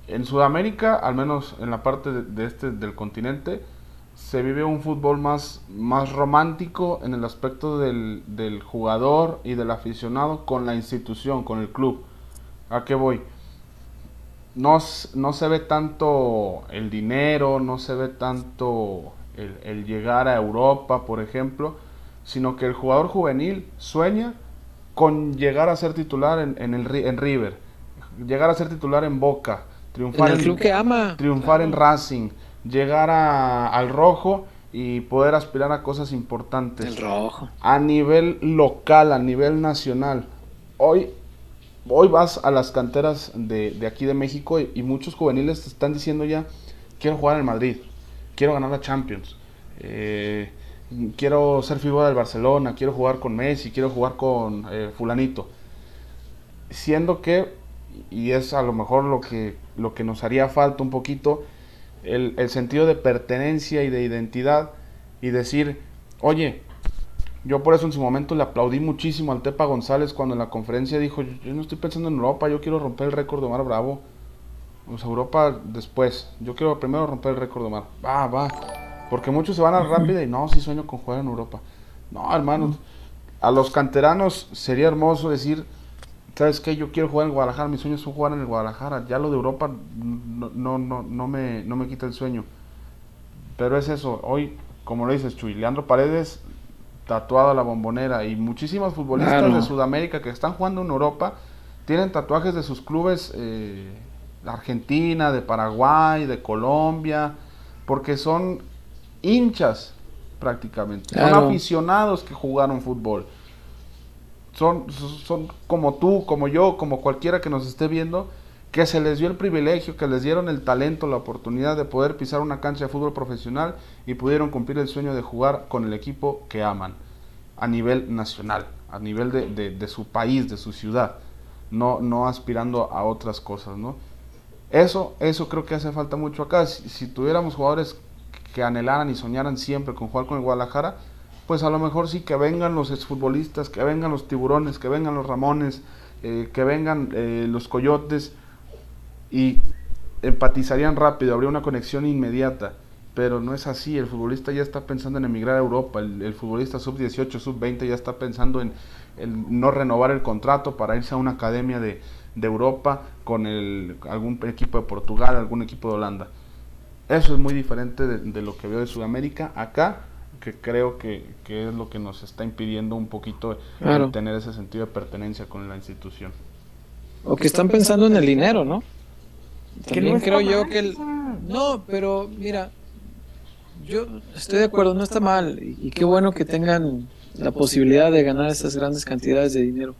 En Sudamérica, al menos en la parte de, de este del continente, se vive un fútbol más, más romántico en el aspecto del, del jugador y del aficionado con la institución, con el club. ¿A qué voy? No, no se ve tanto el dinero, no se ve tanto el, el llegar a Europa, por ejemplo, sino que el jugador juvenil sueña con llegar a ser titular en, en el, en River, llegar a ser titular en Boca, En triunfar el club que ama. triunfar en Racing, llegar a- al rojo y poder aspirar a cosas importantes El rojo. a nivel local, a nivel nacional. Hoy, hoy vas a las canteras de, aquí de México y, muchos juveniles te están diciendo ya, quiero jugar en Madrid, quiero ganar la Champions, eh, quiero ser figura del Barcelona, quiero jugar con Messi, quiero jugar con eh, fulanito. Siendo que, y es a lo mejor lo que, lo que nos haría falta un poquito, el sentido de pertenencia y de identidad y decir, oye, yo por eso en su momento le aplaudí muchísimo al Tepa González cuando en la conferencia dijo, yo, no estoy pensando en Europa, yo quiero romper el récord de Omar Bravo. Sea, Europa después. Yo quiero primero romper el récord de Omar. Va, va. Porque muchos se van a rápida y no, sí sueño con jugar en Europa. No, hermanos. A los canteranos sería hermoso decir, ¿sabes qué? Yo quiero jugar en Guadalajara, mis sueños son jugar en el Guadalajara. Ya lo de Europa no, no, no, no, me, no me quita el sueño. Pero es eso, hoy, como lo dices, Chuy, Leandro Paredes tatuado a la bombonera y muchísimos futbolistas Claro. de Sudamérica que están jugando en Europa tienen tatuajes de sus clubes eh, de Argentina, de Paraguay, de Colombia, porque son hinchas prácticamente, son aficionados que jugaron fútbol. Son, son como tú, como yo, como cualquiera que nos esté viendo, que se les dio el privilegio, que les dieron el talento, la oportunidad de poder pisar una cancha de fútbol profesional y pudieron cumplir el sueño de jugar con el equipo que aman a nivel nacional, a nivel de, su país, de su ciudad, no, no aspirando a otras cosas, ¿no? Eso, eso creo que hace falta mucho acá. Si, si tuviéramos jugadores que anhelaran y soñaran siempre con jugar con el Guadalajara, pues a lo mejor sí que vengan los exfutbolistas, que vengan los tiburones, que vengan los Ramones, eh, que vengan eh, los Coyotes y empatizarían rápido, habría una conexión inmediata. Pero no es así, el futbolista ya está pensando en emigrar a Europa, el, el futbolista sub-18, sub-20 ya está pensando en, en no renovar el contrato para irse a una academia de, de Europa con el, algún equipo de Portugal, algún equipo de Holanda. Eso es muy diferente de, de lo que veo de Sudamérica acá, que creo que, que es lo que nos está impidiendo un poquito Claro. tener ese sentido de pertenencia con la institución. O que están pensando en el dinero, ¿no? Que También no creo yo que el... No, pero mira, yo estoy de acuerdo, no está mal. Y, qué bueno que tengan la posibilidad de ganar esas grandes cantidades de dinero.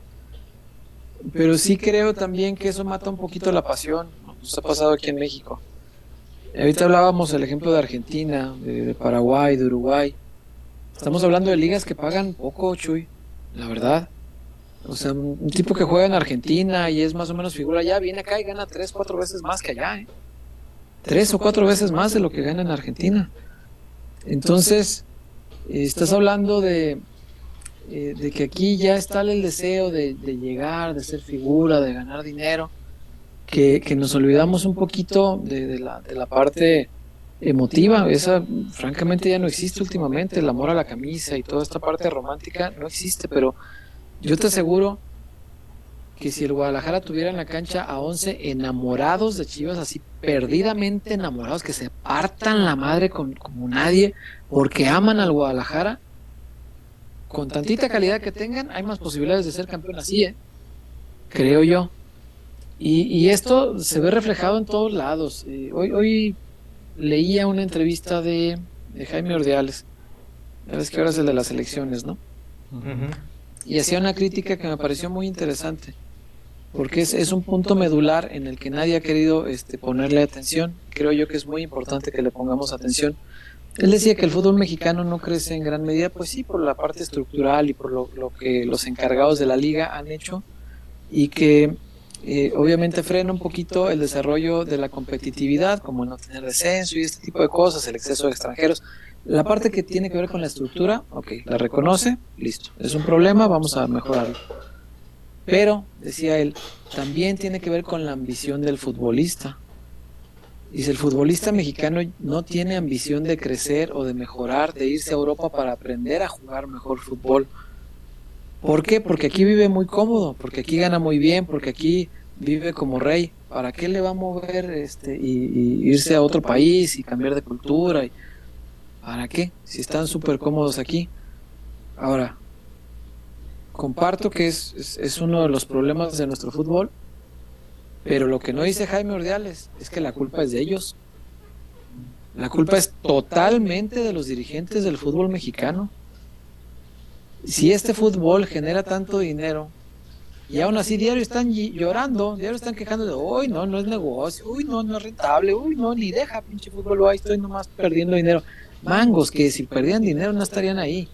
Pero sí creo también que eso mata un poquito la pasión. ¿no? Nos ha pasado aquí en México. Ahorita hablábamos el ejemplo de Argentina, de, de Paraguay, de Uruguay. Estamos hablando de ligas que pagan poco, Chuy, la verdad. O sea, un, tipo que juega en Argentina y es más o menos figura allá, viene acá y gana tres, cuatro veces más que allá, ¿eh? Tres o cuatro veces más de lo que gana en Argentina. Entonces, estás hablando de, eh, de que aquí ya está el deseo de, llegar, de ser figura, de ganar dinero, que, que nos olvidamos un poquito de la, de la parte emotiva. Esa, francamente, ya no existe últimamente. El amor a la camisa y toda esta parte romántica no existe, pero yo te aseguro que si el Guadalajara tuviera en la cancha a 11 enamorados de Chivas, así perdidamente enamorados, que se partan la madre con, como nadie, porque aman al Guadalajara, con tantita calidad que tengan, hay más posibilidades de ser campeón así, ¿eh? creo yo. Y, y esto se ve reflejado en todos lados. Eh, hoy, hoy leía una entrevista de, de Jaime Ordiales, ya ves que ahora es el de las elecciones, ¿no? Ujú. Y hacía una crítica que me pareció muy interesante. porque es, es un punto medular en el que nadie ha querido este, ponerle atención. Creo yo que es muy importante que le pongamos atención. Él decía que el fútbol mexicano no crece en gran medida, pues sí, por la parte estructural y por lo, lo que los encargados de la liga han hecho y que eh, obviamente frena un poquito el desarrollo de la competitividad, como no tener descenso y este tipo de cosas, el exceso de extranjeros. La parte que tiene que ver con la estructura, ok, la reconoce, listo, es un problema, vamos a mejorarlo. Pero, decía él, también tiene que ver con la ambición del futbolista. Dice, el futbolista mexicano no tiene ambición de crecer o de mejorar, de irse a Europa para aprender a jugar mejor fútbol. ¿Por qué? Porque aquí vive muy cómodo, porque aquí gana muy bien, porque aquí vive como rey. ¿Para qué le va a mover este, y, irse a otro país y cambiar de cultura? ¿Para qué? Si están súper cómodos aquí. Ahora, comparto que es, es, uno de los problemas de nuestro fútbol, pero lo que no dice Jaime Ordiales es que la culpa es de ellos. La culpa es totalmente de los dirigentes del fútbol mexicano. Si este fútbol genera tanto dinero y aún así diario están ll- llorando, diario están quejando de, uy, no, no es negocio, uy, no, no es rentable, uy, no, ni deja, pinche fútbol, ahí estoy nomás perdiendo dinero. Mangos, que si perdían dinero no estarían ahí.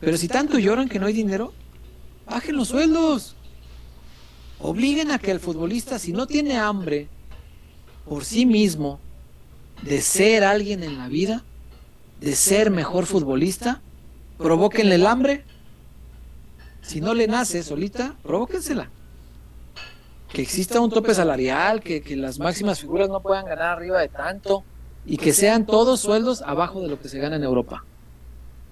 Pero si tanto lloran que no hay dinero, bajen los sueldos. Obliguen a que el futbolista, si no tiene hambre por sí mismo de ser alguien en la vida, de ser mejor futbolista, provóquenle el hambre. Si no le nace solita, provóquensela. Que exista un tope salarial, que, que las máximas figuras no puedan ganar arriba de tanto y que sean todos sueldos abajo de lo que se gana en Europa.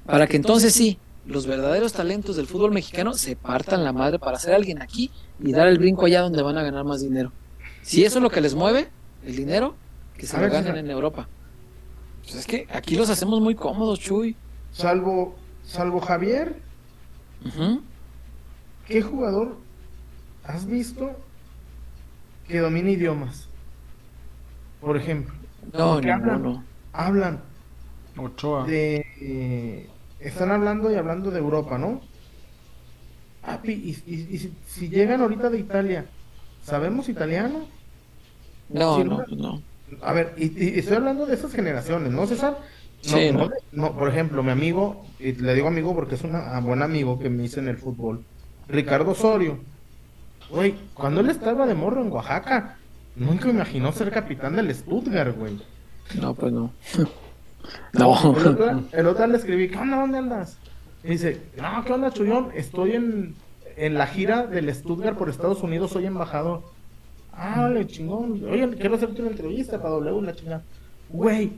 Para que entonces sí, los verdaderos talentos del fútbol mexicano se partan la madre para ser alguien aquí y dar el brinco allá donde van a ganar más dinero. Si eso es lo que les mueve, el dinero, que se lo ganen en Europa. Pues es que aquí los hacemos muy cómodos, Chuy. Salvo, salvo Javier. ¿qué jugador has visto que domine idiomas? Por ejemplo, No, ¿Qué hablan? ninguno. hablan Ochoa. de... eh, están hablando y hablando de Europa, ¿no? Papi, y, y- y si, si llegan ahorita de Italia, ¿sabemos italiano? No, no, no. no. A ver, y, y estoy hablando de esas generaciones, ¿no, César? No, Sí, no, ¿no? no, por ejemplo, mi amigo, y le digo amigo porque es un buen amigo que me hice en el fútbol, Ricardo Osorio. Güey, cuando él estaba de morro en Oaxaca, nunca me imaginó ser capitán del Stuttgart, güey. No, pues no. El No. otro, el otro le escribí, ¿qué onda? ¿Dónde andas? Y dice, no, ¿qué onda, Chuyón? Estoy en, en la gira del Stuttgart por Estados Unidos, soy embajador. Ah, vale, chingón. Oye, quiero hacerte una entrevista para W, la chingada. Güey,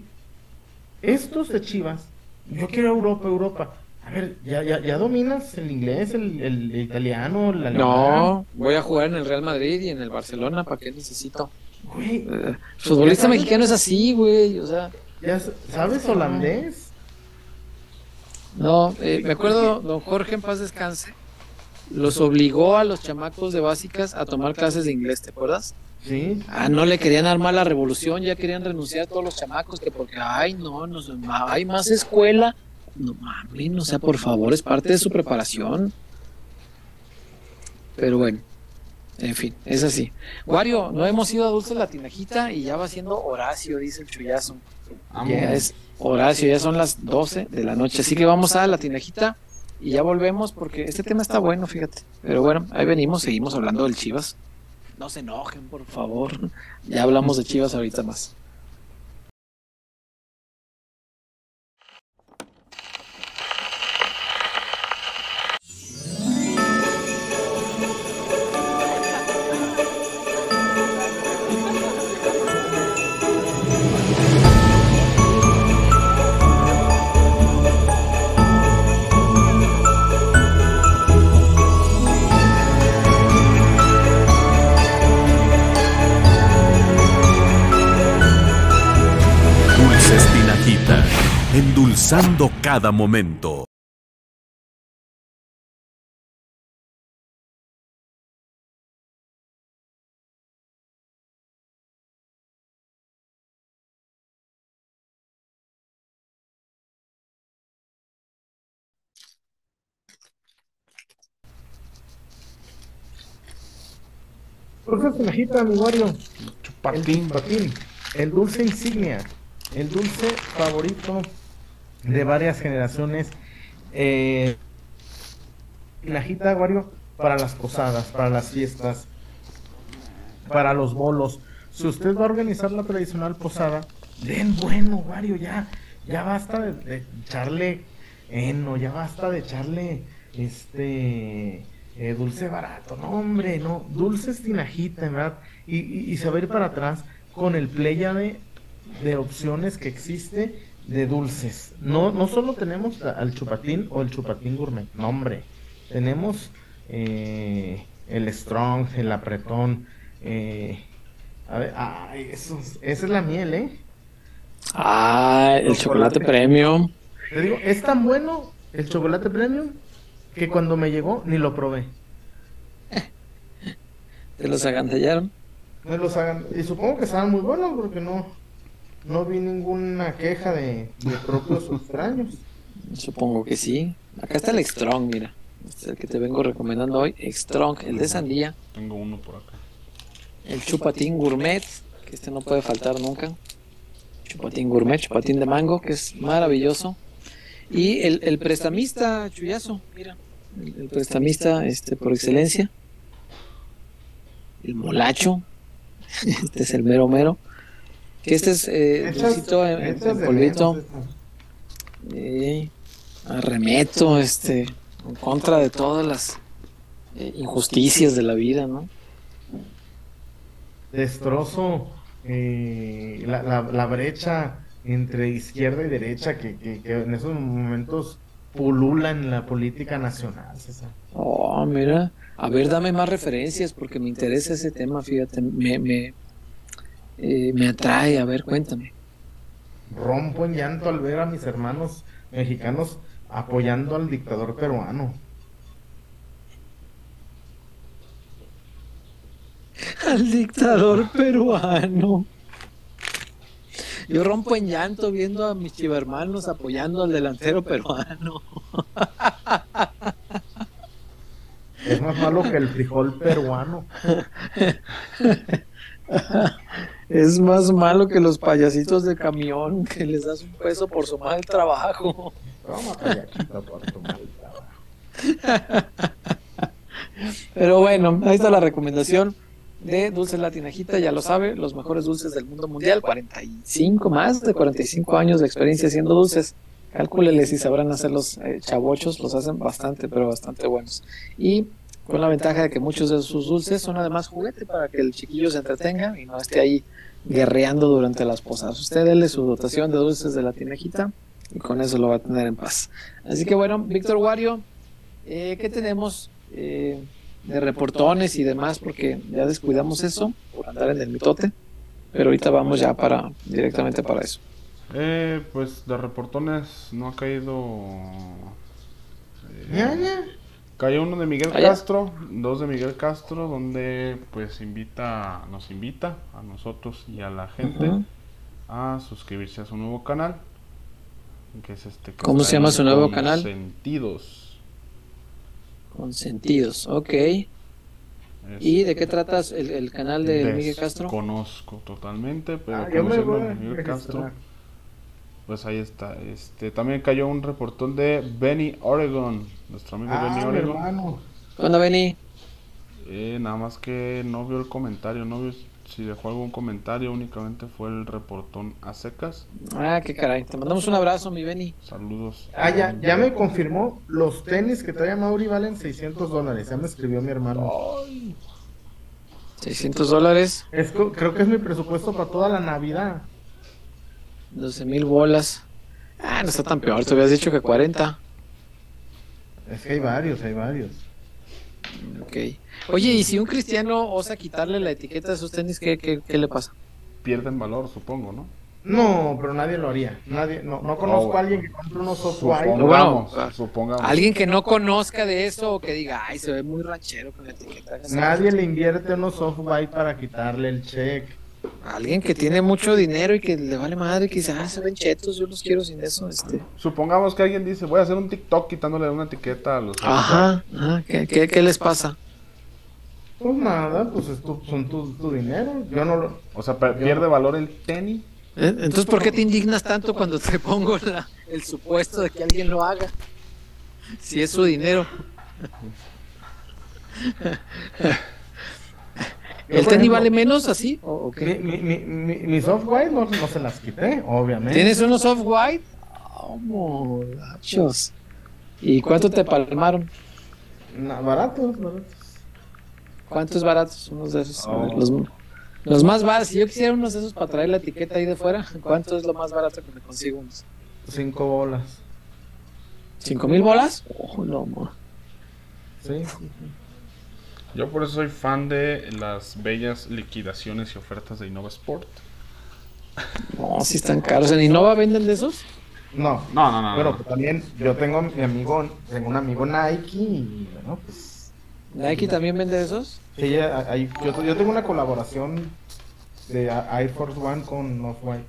estos de Chivas, yo quiero Europa, Europa. A ver, ya, ya, ya dominas el inglés, el, el italiano, el alemán. No, voy a jugar en el Real Madrid y en el Barcelona, ¿para qué necesito? Güey, Eh, futbolista mexicano es así, güey, o sea, ya sabes holandés. no, eh, me acuerdo, don Jorge en paz descanse, los obligó a los chamacos de básicas a tomar clases de inglés, ¿te acuerdas? Sí. Ah, no le querían armar la revolución, ya querían renunciar todos los chamacos, que porque, ay, no, no, hay más escuela. No mames, o sea, por favor, es parte de su preparación. Pero bueno, en fin, es así. Wario, no hemos ido a Dulce la Tinajita y ya va siendo Horacio, dice el chullazo. Ya es Horacio, ya son las 12 de la noche, así que vamos a la Tinajita y ya volvemos porque este tema está bueno, fíjate. Pero bueno, ahí venimos, seguimos hablando del Chivas. No se enojen, por favor. Ya hablamos de Chivas ahorita más. Pulsando cada momento. Dulce Cenajita, mi Mario. Chupatín. El, chupatín. el dulce insignia. El dulce favorito de varias generaciones. Eh, espinajita, Wario, para las posadas, para las fiestas, para los bolos. Si usted va a organizar la tradicional posada, den bueno, Wario, ya, ya basta de, de echarle heno, ya basta de echarle este eh, dulce barato, no hombre, no, dulce estinajita, en verdad, y, y, se va a ir para atrás con el pléyade de opciones que existe de dulces. No, no solo tenemos al chupatín o el chupatín gourmet, no hombre, tenemos eh, el strong, el apretón, eh, a ver, ay, eso, es- esa es la miel, ¿eh? Ah, el chocolate premium. Te digo, es tan bueno el chocolate premium que cuando me llegó ni lo probé. Te los agantallaron. Me los hagan. Y supongo que estaban muy buenos porque no, no vi ninguna queja de, de propios extraños. Supongo que sí. Acá está el Strong, mira. Este es el que te vengo recomendando hoy. Strong, el de sandía. Tengo uno por acá. El chupatín gourmet, que este no puede faltar nunca. Chupatín gourmet, chupatín de mango, que es maravilloso. Y el, el prestamista chuyazo, mira. El, el prestamista este, por excelencia. El molacho. Este es el mero mero. Que este es eh, dulcito en, en- hechas en de polvito. Eh, arremeto este en contra de todas las eh, injusticias de la vida, ¿no? Destrozo eh, la, la, la brecha entre izquierda y derecha que, que, que en esos momentos pulula en la política nacional, César. Oh, mira. A ver, dame más referencias porque me interesa ese tema, fíjate, me, me, eh, me atrae. A ver, cuéntame. Rompo en llanto al ver a mis hermanos mexicanos apoyando al dictador peruano. Al dictador peruano. Yo rompo en llanto viendo a mis chivermanos apoyando al delantero peruano. Es más malo que el frijol peruano. Es más malo que los payasitos de camión que les das un peso por su mal trabajo. Toma, payachita, por tu mal trabajo. Pero bueno, ahí está la recomendación de Dulces Latinajita, ya lo sabe, los mejores dulces del mundo mundial, 45 más de 45 años de experiencia haciendo dulces. Calcúlele si sabrán hacer los eh, chavochos, los hacen bastante, pero bastante buenos. Y con la ventaja de que muchos de sus dulces son además juguete para que el chiquillo se entretenga y no esté ahí guerreando durante las posadas. Usted dele su dotación de dulces de la tinejita y con eso lo va a tener en paz. Así que bueno, Víctor Wario, eh, ¿qué tenemos eh, de reportones y demás? Porque ya descuidamos eso por andar en el mitote, pero ahorita vamos ya para directamente para eso. Eh, pues de reportones no ha caído. eh, Ya, ya. Cayó uno de Miguel. Castro, dos de Miguel Castro, donde pues invita, nos invita a nosotros y a la gente a suscribirse a su nuevo canal. Que es este que ¿Cómo se llama su nuevo canal? Consentidos. Consentidos, ok. Es- ¿Y de qué tratas el, el canal de Miguel Castro? Conozco totalmente, pero Ah, yo me conociendo voy a a Miguel registrar. Castro, pues ahí está. Este, también cayó un reportón de Benny Oregon, nuestro amigo Benny Ah, mi Oregon. hermano. ¿Cuándo vení? Eh, nada más que no vio el comentario, no vio si dejó algún comentario, únicamente fue el reportón a secas. Ah, qué caray. Te mandamos un abrazo, mi Beni. Saludos. Ah, ya, ya me confirmó. Los tenis que trae Mauri valen 600 dólares. Ya me escribió mi hermano. 600 dólares, Es creo que es mi presupuesto para toda la Navidad. 12 mil bolas. Ah, no está tan peor. Te habías dicho que 40. Es que hay varios, hay varios. Ok. Oye, ¿y si un cristiano osa quitarle la etiqueta de sus tenis, qué, qué, qué le pasa? Pierden valor, supongo, ¿no? No, pero nadie lo haría. Nadie, no, no conozco Oh. a alguien que compre unos. Supongamos, Bueno, supongamos. Alguien que no conozca de eso o que diga, ay, se ve muy ranchero con la etiqueta. Nadie le invierte unos off-white para quitarle el check. Alguien que tiene mucho dinero y que le vale madre, que dice, ah, se ven chetos, yo los quiero sin eso. Este. Supongamos que alguien dice, voy a hacer un TikTok quitándole una etiqueta a los... Ajá, ajá, ¿qué, qué, qué les pasa? Pues nada, pues es tu, son tu, tu dinero. Yo no lo. O sea, pierde valor el tenis. ¿Eh? Entonces, ¿por qué te indignas tanto cuando te pongo la- el supuesto de que alguien lo haga? Si es su dinero. ¿El tenis vale menos así? ¿O, o Mi, qué? mi, mi, mi, mis off-white no, no se las quité, obviamente. ¿Tienes unos off-white? ¿Cómo, gachos? ¿Y cuánto te palmaron? Na- baratos, baratos. ¿Cuántos baratos? Unos de esos. A ver, Oh. los, los más baratos. Si yo quisiera unos de esos para traer la etiqueta ahí de fuera, ¿cuánto es lo más barato que me consigo unos? Cinco bolas. ¿Cinco mil bolas? Oh, no, mo. Sí. Yo por eso soy fan de las bellas liquidaciones y ofertas de Innova Sport. No, si están caros. ¿En Innova venden de esos? No. No, no, no. Bueno, no. pues también yo tengo mi amigo, tengo un amigo Nike y bueno, pues. ¿Nike también vende de esos? Sí, hay- yo, yo tengo una colaboración de Air Force One con Off-White.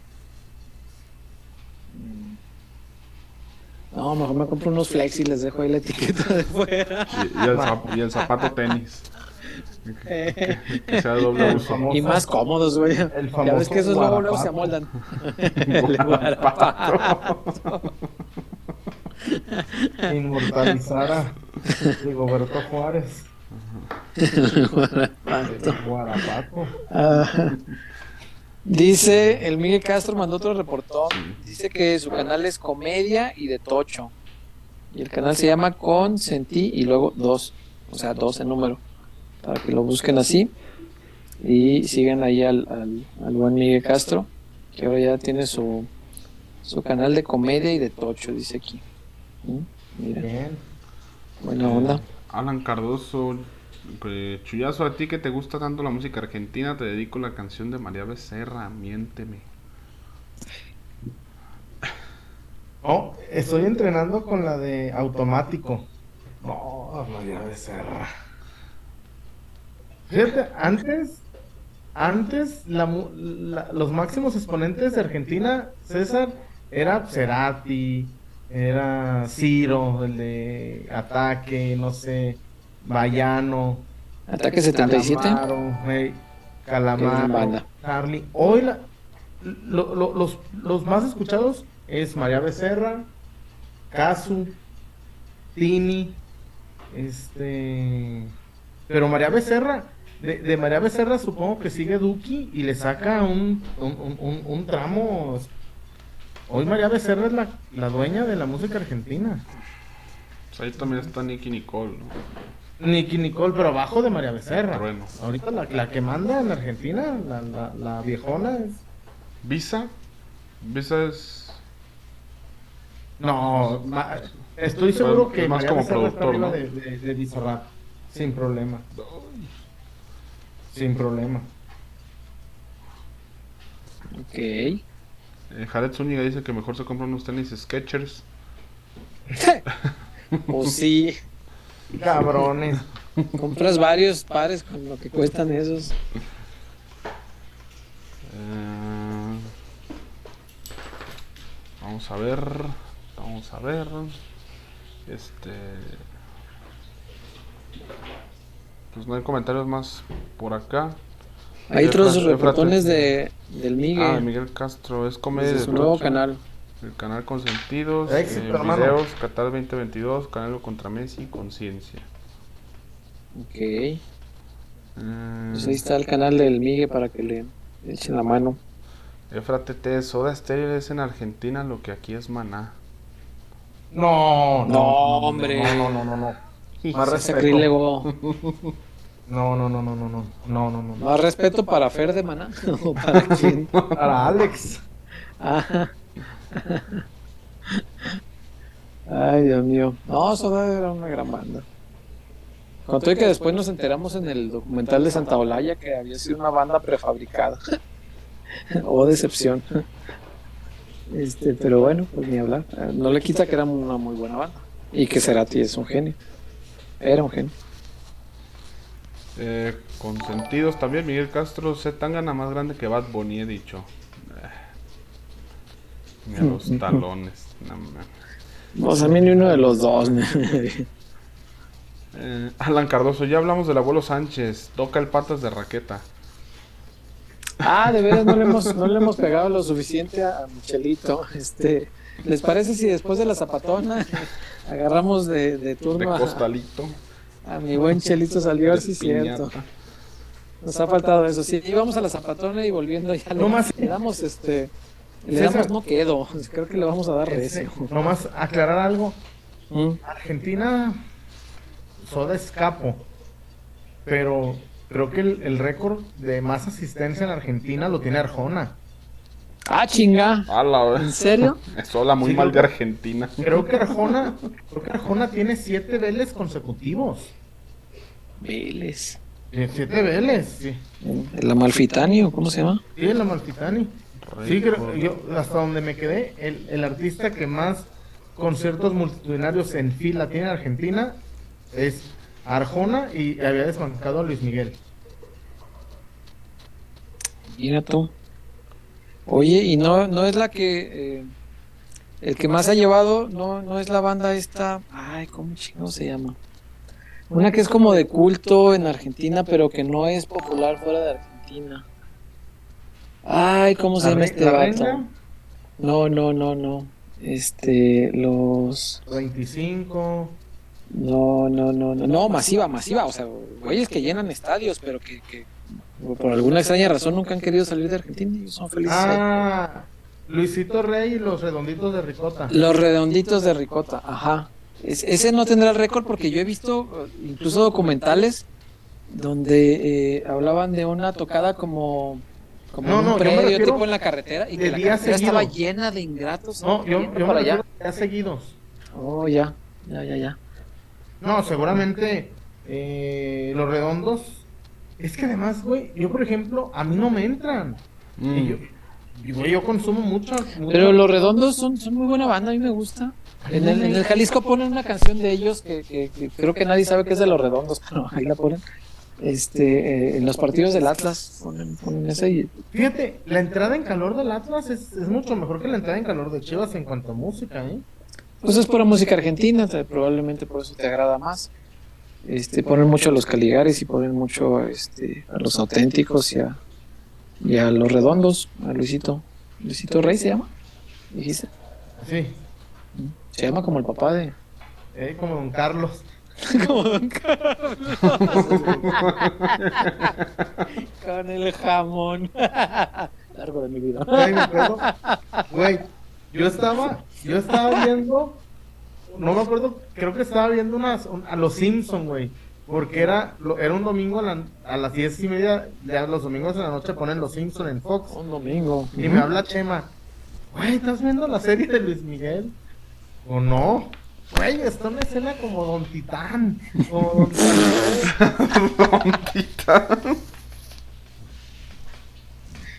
No, mejor me compro unos flex y les dejo ahí la etiqueta de fuera. Y, y el, zap- y el zapato tenis. Que, que sea de doble El uso. famoso- Y más cómodos, güey. El Ya ves que esos luego, luego se amoldan. El guarapato. Inmortalizar a Rigoberto Juárez. El guarapato. El Guarapato. Ah. Dice, el Miguel Castro mandó otro reportón. Dice que su canal es comedia y de tocho. Y el canal se llama Consentí y luego dos. O sea, dos en número. Para que lo busquen así. Y sigan ahí al, al, al buen Miguel Castro. Que ahora ya tiene su, su canal de comedia y de tocho, dice aquí. ¿Mm? Mira, Bien. buena onda. Alan Cardoso, eh, Chuyazo, a ti que te gusta tanto la música argentina, te dedico la canción de María Becerra, Miénteme. Oh, estoy entrenando con la de automático. No, María Becerra. Fíjate, antes, antes la mu- la- los máximos exponentes de Argentina, César, era Cerati, era Ciro, el de Ataque, no sé, Bayano. Ataque 77. Calamaro, hey, Calamaro. Charlie. Hoy la- lo- lo- los, los más escuchados es María Becerra, Casu, Tini, este... Pero María Becerra, de, de María Becerra supongo que sigue Duki y le saca un, un, un- tramo. Hoy María Becerra es la, la dueña de la música argentina. Pues ahí también está Nicky Nicole, ¿no? Nicky Nicole, pero abajo de María Becerra. Bueno. Ahorita la, la que manda en Argentina, la, la, la viejona es... Visa, Visa es... No, ma- estoy seguro Es que más María como Becerra está productor, ¿no? de, de, de Bizarrap. Sin problema. Sin problema. Ok. Eh, Jared Zúñiga dice que mejor se compran unos tenis Skechers. O sí. Cabrones. Compras varios pares con lo que cuestan esos. Eh, vamos a ver, vamos a ver. Este. Pues no hay comentarios más por acá. Hay otros reportones de, del Miguel. Ah, Miguel Castro, es comedia de su nuevo canal. El canal Consentidos, Éxito, eh, videos, Qatar 2022, Canelo contra Messi, Conciencia. Ok. Eh, Pues ahí está el canal del Miguel para que le echen la mano. Efra TT, Soda Stereo es en Argentina lo que aquí es Maná. No, no, No, hombre. No, no, no, no. no. Más respeto. No, no, no, no, no, no. No, no, no. no. Más respeto para Fer de Maná. ¿O para quién? Para Alex. Ah. Ay, Dios mío. No, Soda era una gran banda. Conté que después nos enteramos en el documental de Santa Olaya que había sido una banda prefabricada. oh, decepción. Este, pero bueno, pues ni hablar. No le quita que era una muy buena banda. Y que Cerati es un genio. Era un genio. Eh, consentidos también, Miguel Castro, se tangana más grande que Bad Bunny, he dicho. Eh, Ni a los talones. no mames. O sea, a mí ni uno de los dos. Eh, Alan Cardoso, ya hablamos del abuelo Sánchez. Toca el patas de raqueta. Ah, de veras no le hemos, no le hemos pegado lo suficiente a Michelito. Este, ¿Les parece si después de la zapatona agarramos de, de De turno a, costalito. a mi buen Chelito Salió? Sí, cierto. Nos ha faltado eso. Sí, íbamos a la zapatona y volviendo ya le, No más- le damos este. Le César. damos no quedo. Creo que le vamos a dar Ese, nomás aclarar algo. Mm. Argentina, soda escapo. Pero creo que el, el récord de más asistencia en Argentina lo tiene Arjona. Ah, chinga. ¿En serio? Eso habla muy Sí, mal de Argentina. Creo que Arjona, creo que Arjona tiene siete Vélez consecutivos. Vélez. Tiene Siete Vélez, sí. ¿El Amalfitani o cómo se llama? Sí, el Amalfitani. Sí, creo, yo, hasta donde me quedé, el, el artista que más conciertos multitudinarios en fila tiene en Argentina es Arjona y había desbancado a Luis Miguel. Mira tú. Oye, y no, no es la que. eh, el que más ha llevado, no, no es la banda esta. Ay, ¿cómo chingo se llama? Una que es como de culto en Argentina, pero que no es popular fuera de Argentina. Ay, ¿cómo se La llama este vato? No, no, no, no. Este, los. 25. No, no, no, no. No, masiva, masiva. O sea, güeyes que llenan estadios, pero que, que por alguna extraña razón nunca han querido salir de Argentina y son felices. Ah, Luisito Rey y los redonditos de Ricota. Los redonditos de ricota, ajá. Es- ese no tendrá el récord porque yo he visto eh, incluso documentales donde eh, hablaban de una tocada como, como No, un no, predio tipo en la carretera y que la carretera seguido. estaba llena de ingratos. No, yo, yo para allá. refiero a días seguidos. Oh, ya, ya, ya, ya. No, seguramente eh, los redondos. Es que además, güey, yo por ejemplo, a mí no me entran. Mm. Y yo, y, güey, yo consumo mucho. mucho- Pero los redondos son, son muy buena banda, a mí me gusta. En el, en el Jalisco ponen una canción de ellos que, que- que creo que nadie sabe que es de los redondos, pero ahí la ponen. Este, eh, en los partidos del Atlas ponen, ponen esa y Fíjate, la entrada en calor del Atlas es, es mucho mejor que la entrada en calor de Chivas en cuanto a música, ¿eh? Pues es pura música argentina, te- probablemente por eso te agrada más. Este, ponen mucho a los Caligares y ponen mucho este, a los auténticos y a, y a los redondos, a Luisito. Luisito Rey se llama, dijiste. Sí, Se llama como el papá de. eh, como Don Carlos. como Don Carlos. Con el jamón. Largo de mi vida. Güey, yo estaba, yo estaba viendo, no me acuerdo, creo que estaba viendo unas, un- a los Simpson, güey, porque era, lo- era un domingo a, la- a las diez y media, ya los domingos de la noche ponen los Simpson en Fox, Un domingo. y me habla Chema, güey, ¿estás viendo la serie de Luis Miguel? O no, güey, está una escena como Don Titán, como Don Titán.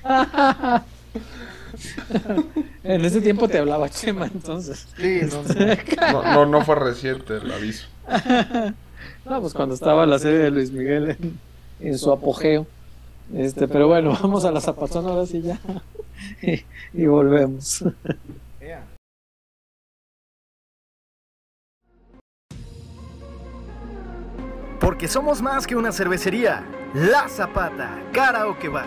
En ese tiempo te hablaba Chema, entonces. Sí, no, no. Fue reciente el aviso. No, pues cuando estaba la serie de Luis Miguel en, en su apogeo. Este, pero bueno, vamos a la zapatona ahora sí ya. Y, y volvemos. Porque somos más que una cervecería. La Zapata, Karaoke Bar.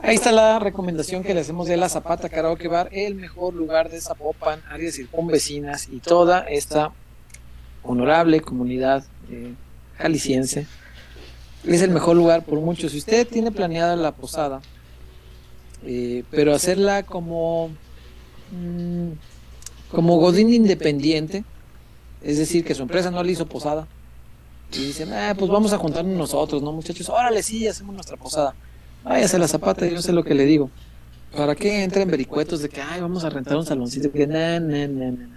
Ahí está la recomendación que le hacemos de la Zapata Karaoke Bar, el mejor lugar de Zapopan, áreas circunvecinas y toda esta honorable comunidad eh, jalisciense. Es el mejor lugar por mucho. Si usted tiene planeada la posada, eh, pero hacerla como, mm, como Godín independiente, es decir, que su empresa no le hizo posada, y dicen, ah, pues vamos a juntarnos nosotros, ¿no, muchachos? Órale, sí, hacemos nuestra posada. Váyase la zapata, yo sé lo que le digo. ¿Para qué entren vericuetos de que, ay, vamos a rentar un saloncito?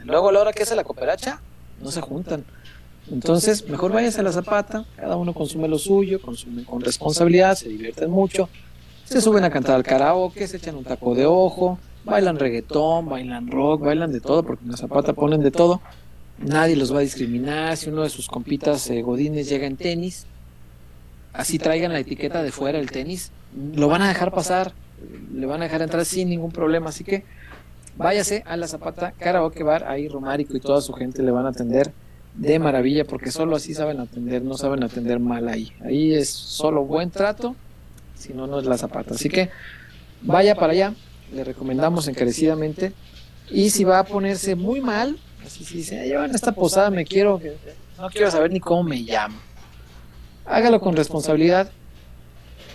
Luego, a la hora que hace la cooperacha, no se juntan. Entonces, mejor váyase a la zapata, cada uno consume lo suyo, consumen con responsabilidad, se divierten mucho, se suben a cantar al karaoke, se echan un taco de ojo, bailan reggaetón, bailan rock, bailan de todo, porque en la zapata ponen de todo. Nadie los va a discriminar. Si uno de sus compitas eh, godines llega en tenis, así traigan la etiqueta de fuera el tenis, lo van a dejar pasar, le van a dejar entrar sin ningún problema. Así que váyase a la Zapata Karaoke Bar, ahí Romárico y toda su gente le van a atender de maravilla, porque solo así saben atender, no saben atender mal ahí. Ahí es solo buen trato, si no, no es la Zapata. Así que vaya para allá, le recomendamos encarecidamente. Y si va a ponerse muy mal, así si dice, yo en esta posada me quiero, no quiero saber ni cómo me llamo. Hágalo con responsabilidad.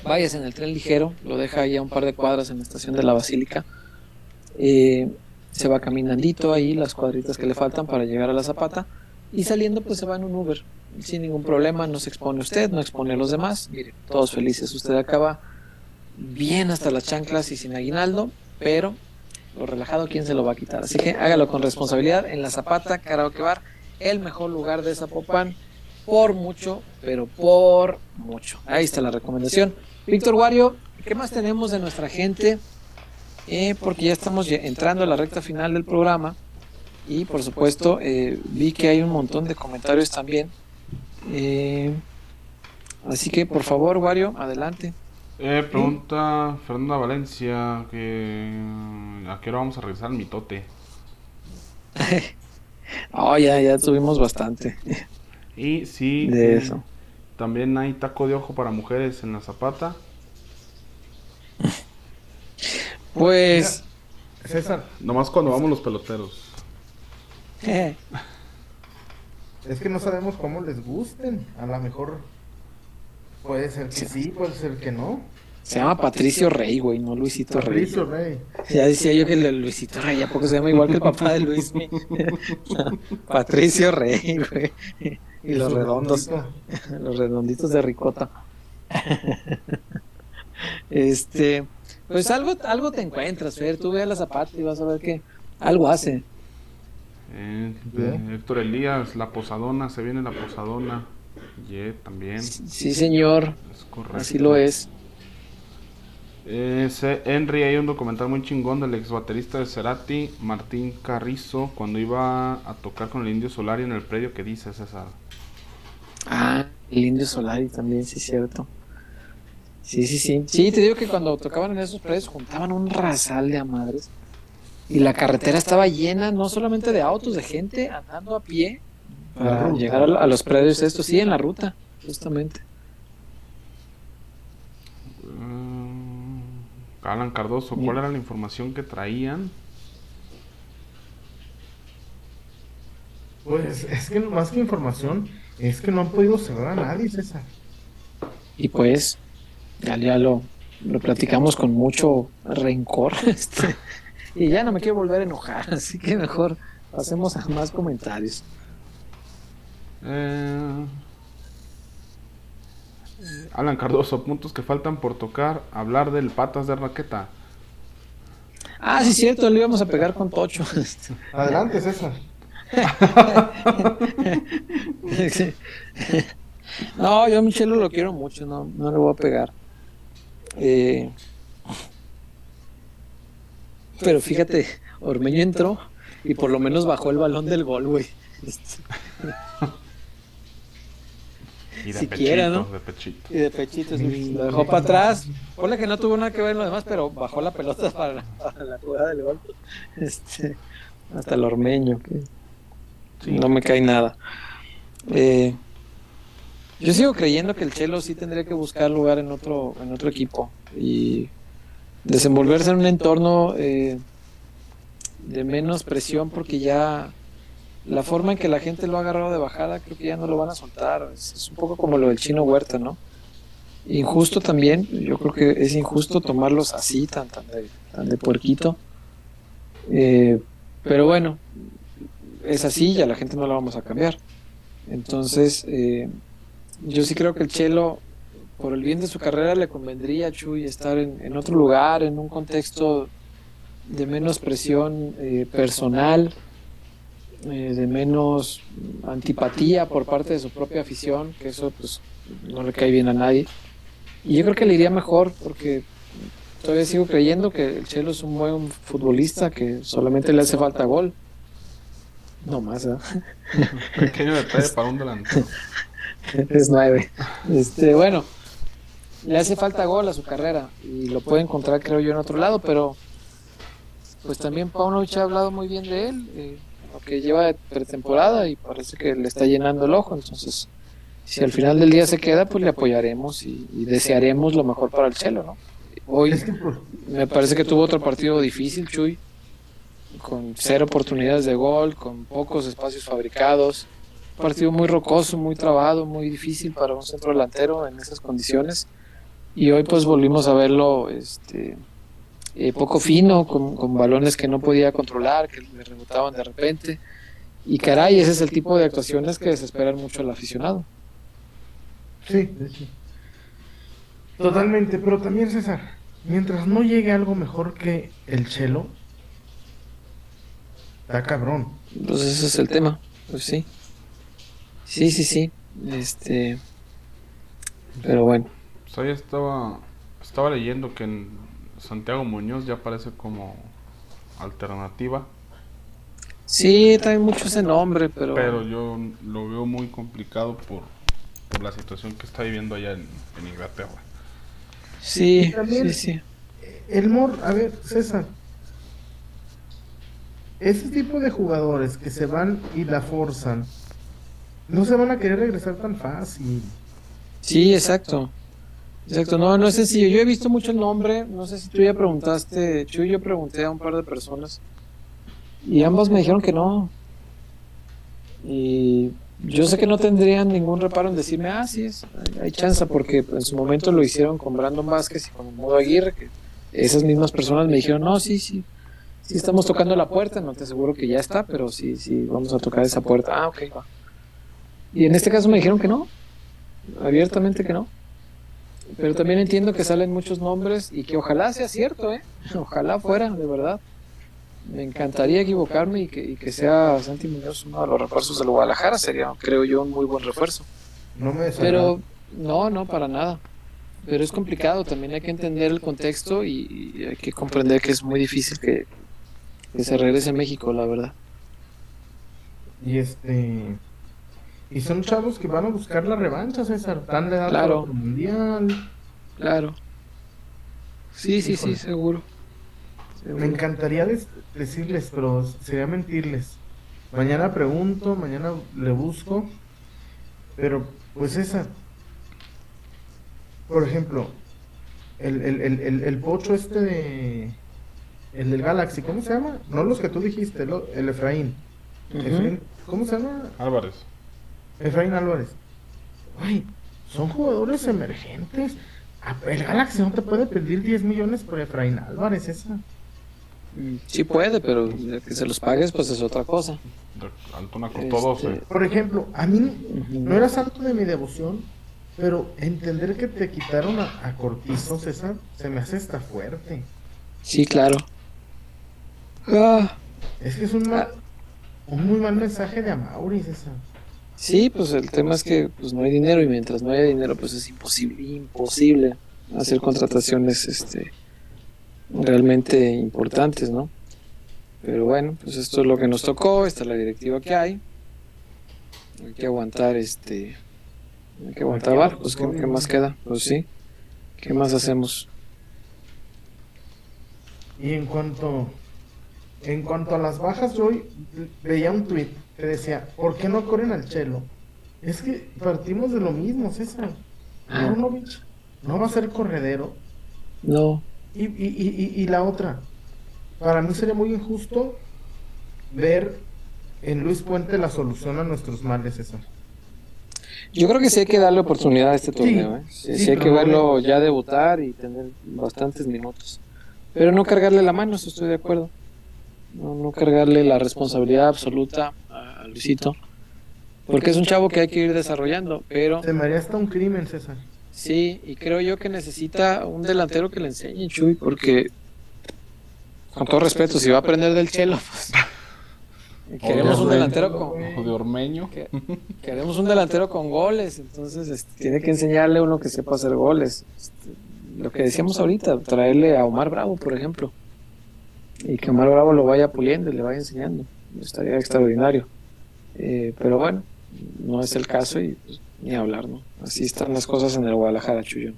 Váyase en el tren ligero, lo deja ahí a un par de cuadras en la estación de la Basílica. Eh, se va caminandito ahí las cuadritas que le faltan para llegar a la Zapata. Y saliendo, pues se va en un Uber. Sin ningún problema, no se expone usted, no expone a los demás. Mire, todos felices. Usted acaba bien hasta las chanclas y sin aguinaldo, pero lo relajado, ¿quién se lo va a quitar? Así que hágalo con responsabilidad en la Zapata Karaoke Bar, el mejor lugar de Zapopan, por mucho, pero por mucho. Ahí está la recomendación. Víctor Wario, ¿qué más tenemos de nuestra gente? Eh, porque ya estamos entrando a la recta final del programa y por supuesto eh, vi que hay un montón de comentarios también. Eh, así que por favor, Wario, adelante. Eh, pregunta Fernanda Valencia que a qué hora vamos a regresar al mitote. Oh, ya, ya tuvimos bastante. Y sí, De eh, eso. también hay taco de ojo para mujeres en la zapata. Pues, César, Nomás cuando vamos los peloteros. eh, es que no sabemos cómo les gusten. A lo mejor puede ser que sí, puede ser que no. Se llama Patricio Rey, güey, no Luisito Rey. Patricio Rey. Ya decía yo que el de Luisito Rey, ¿a poco se llama igual que el papá de Luis? Patricio Rey, güey. Y los redondos, los redonditos de ricota. Este, pues algo, algo te encuentras, Fer. Tú ve a la zapata y vas a ver que algo hace. Eh, eh, Héctor Elías, la posadona, se viene la posadona. Yeah, también. Sí, señor, Es correcto. así lo es. Eh, se- Henry, hay un documental muy chingón del ex baterista de Cerati, Martín Carrizo, cuando iba a tocar con el Indio Solari en el predio que dice César. Ah, el Indio Solari también, sí, cierto. Sí, sí, sí. Sí, te digo que cuando tocaban en esos predios juntaban un rasal de a madres. Y la carretera estaba llena no solamente de autos, de gente andando a pie para llegar a los predios estos. Sí, en la ruta, justamente. Alan Cardoso, ¿cuál era la información que traían? Pues es que más que información, es que no han podido cerrar a nadie, César. Y pues, ya, ya lo, lo platicamos con mucho rencor. Este, y ya no me quiero volver a enojar, así que mejor pasemos a más comentarios. Eh, Alan Cardoso, puntos que faltan por tocar, hablar del patas de raqueta. Ah, sí, cierto, le íbamos a pegar con Tocho. Adelante, César. Sí. No, yo a Michelo lo quiero mucho, no, no le voy a pegar. Eh, pero fíjate, Ormeño entró y por lo menos bajó el balón del gol, güey. Y de Siquiera, pechito, ¿no? de pechito. Y de pechitos, lo dejó para atrás. Ponle que no tuvo nada que ver en lo demás, pero bajó la pelota para la, para la jugada del gol. Este, hasta el Ormeño, que no me cae nada. Eh, yo sigo creyendo que el Chelo sí tendría que buscar lugar en otro, en otro equipo y desenvolverse en un entorno eh, de menos presión porque ya la forma en que la gente lo ha agarrado de bajada, creo que ya no lo van a soltar. Es, un poco como lo del chino Huerta, ¿no? Injusto también, yo creo que es injusto tomarlos así, tan, tan, de, tan de puerquito. Eh, pero bueno, es así, ya la gente no la vamos a cambiar. Entonces, eh, yo sí creo que el Chelo, por el bien de su carrera, le convendría a Chuy estar en, en otro lugar, en un contexto de menos presión eh, personal, eh, de menos antipatía por parte de su propia afición, que eso pues no le cae bien a nadie. Y yo creo que le iría mejor porque todavía sigo creyendo que el Chelo es un buen futbolista, que solamente le hace falta gol. No más, ¿eh? Pequeño detalle para un delantero. es nueve. Este, bueno, le hace falta gol a su carrera y lo puede encontrar, creo yo, en otro lado, pero pues también Paunovic ha hablado muy bien de él, eh, lo que lleva de pretemporada y parece que le está llenando el ojo, entonces si al final del día se queda, pues le apoyaremos y, y desearemos lo mejor para el Chelo, ¿no? Hoy me parece que tuvo otro partido difícil, Chuy, con cero oportunidades de gol, con pocos espacios fabricados. Un partido muy rocoso, muy trabado, muy difícil para un centro delantero en esas condiciones. Y hoy pues volvimos a verlo este, eh, poco fino, con, con balones que no podía controlar, que le rebotaban de repente. Y caray, ese es el tipo de actuaciones que desesperan mucho al aficionado. Sí, sí. Totalmente, pero también César, mientras no llegue algo mejor que el chelo, está cabrón. Pues ese es el tema, pues sí. Sí, sí, sí. Este. Pero bueno. Pues ahí estaba, estaba leyendo que en Santiago Muñoz ya aparece como alternativa, Sí, trae mucho ese nombre, pero. pero yo lo veo muy complicado por, por la situación que está viviendo allá en, en Inglaterra. Sí, sí, sí. El Mor, a ver, César. Ese tipo de jugadores que se van y la forzan, no se van a querer regresar tan fácil. Sí, exacto. Exacto, no, no es sencillo. Yo he visto mucho el nombre, no sé si tú ya preguntaste, Chuy, yo pregunté a un par de personas y ambos me dijeron que no. Y yo sé que no tendrían ningún reparo en decirme, ah, sí, es, hay, chance, porque en su momento lo hicieron con Brandon Vázquez y con Modo Aguirre, que esas mismas personas me dijeron, no, sí, sí, sí estamos tocando la puerta, no te aseguro que ya está, pero sí, sí, vamos a tocar esa puerta. Ah, ok, va. Y en este caso me dijeron que no, abiertamente que no. Pero también entiendo que salen muchos nombres y que ojalá sea cierto, ¿eh? Ojalá fuera, de verdad. Me encantaría equivocarme y que, y que sea Santi Muñoz uno de los refuerzos del Guadalajara. Sería, creo yo, un muy buen refuerzo. No me. Pero no, no, para nada. Pero es complicado, también hay que entender el contexto y, y hay que comprender que es muy difícil que, que se regrese a México, la verdad. Y este. Y son chavos que van a buscar la revancha, César. La edad Claro. para mundial. Claro. Sí, sí, sí, seguro. Me encantaría des- decirles, pero sería mentirles. Mañana pregunto, mañana le busco. Pero, pues César. Por ejemplo, el, el, el, el, el pocho este de. El del Galaxy, ¿cómo se llama? No los que tú dijiste, el Efraín. Efraín- ¿Cómo se llama? Álvarez. Efraín Álvarez. Ay, son jugadores emergentes. El Galaxy no te puede pedir 10 millones por Efraín Álvarez, esa. Sí puede, pero que se los pagues, pues es otra cosa. De Antuna costó Este, 12. Por ejemplo, a mí no era santo de mi devoción, pero entender que te quitaron a, a Cortizo, César, se me hace hasta fuerte. Sí, claro. Ah, Es que es un, mal- un muy mal mensaje de Amauri, César. Sí, pues el tema es que pues no hay dinero y mientras no haya dinero, pues es imposible, imposible hacer contrataciones, este, realmente importantes, ¿no? Pero bueno, pues esto es lo que nos tocó, esta es la directiva que hay. Hay que aguantar, este, hay que aguantar pues ¿qué, qué más queda? Pues sí, ¿qué más hacemos? Y en cuanto, en cuanto a las bajas, yo hoy veía un tweet que decía, ¿por qué no corren al Chelo? Es que partimos de lo mismo, César. Ah. Brunovich no va a ser corredero. No, Y, y, y, y- la otra, para mí sería muy injusto ver en Luis Puente la solución a nuestros males, César? Yo creo que sí hay que darle oportunidad a este torneo. ¿eh? Sí, sí, sí hay que verlo ya debutar y tener bastantes minutos. Pero no cargarle la mano, eso estoy de acuerdo. No, no cargarle la responsabilidad absoluta a a Luisito. Porque es un chavo que hay que ir desarrollando. Pero Se me haría hasta un crimen, César. sí, y creo yo que necesita un delantero que le enseñe, Chuy, porque con todo respeto, si va a aprender del chelo, pues. Queremos un delantero con, O de Ormeño. que- queremos un delantero con goles, entonces este, tiene que enseñarle a uno que sepa hacer goles. Este, lo que decíamos ahorita, traerle a Omar Bravo, por ejemplo, y que Omar Bravo lo vaya puliendo y le vaya enseñando, estaría extraordinario. Eh, pero bueno, no es el caso y pues, ni hablar, ¿no? Así están las cosas en el Guadalajara, Chuyo.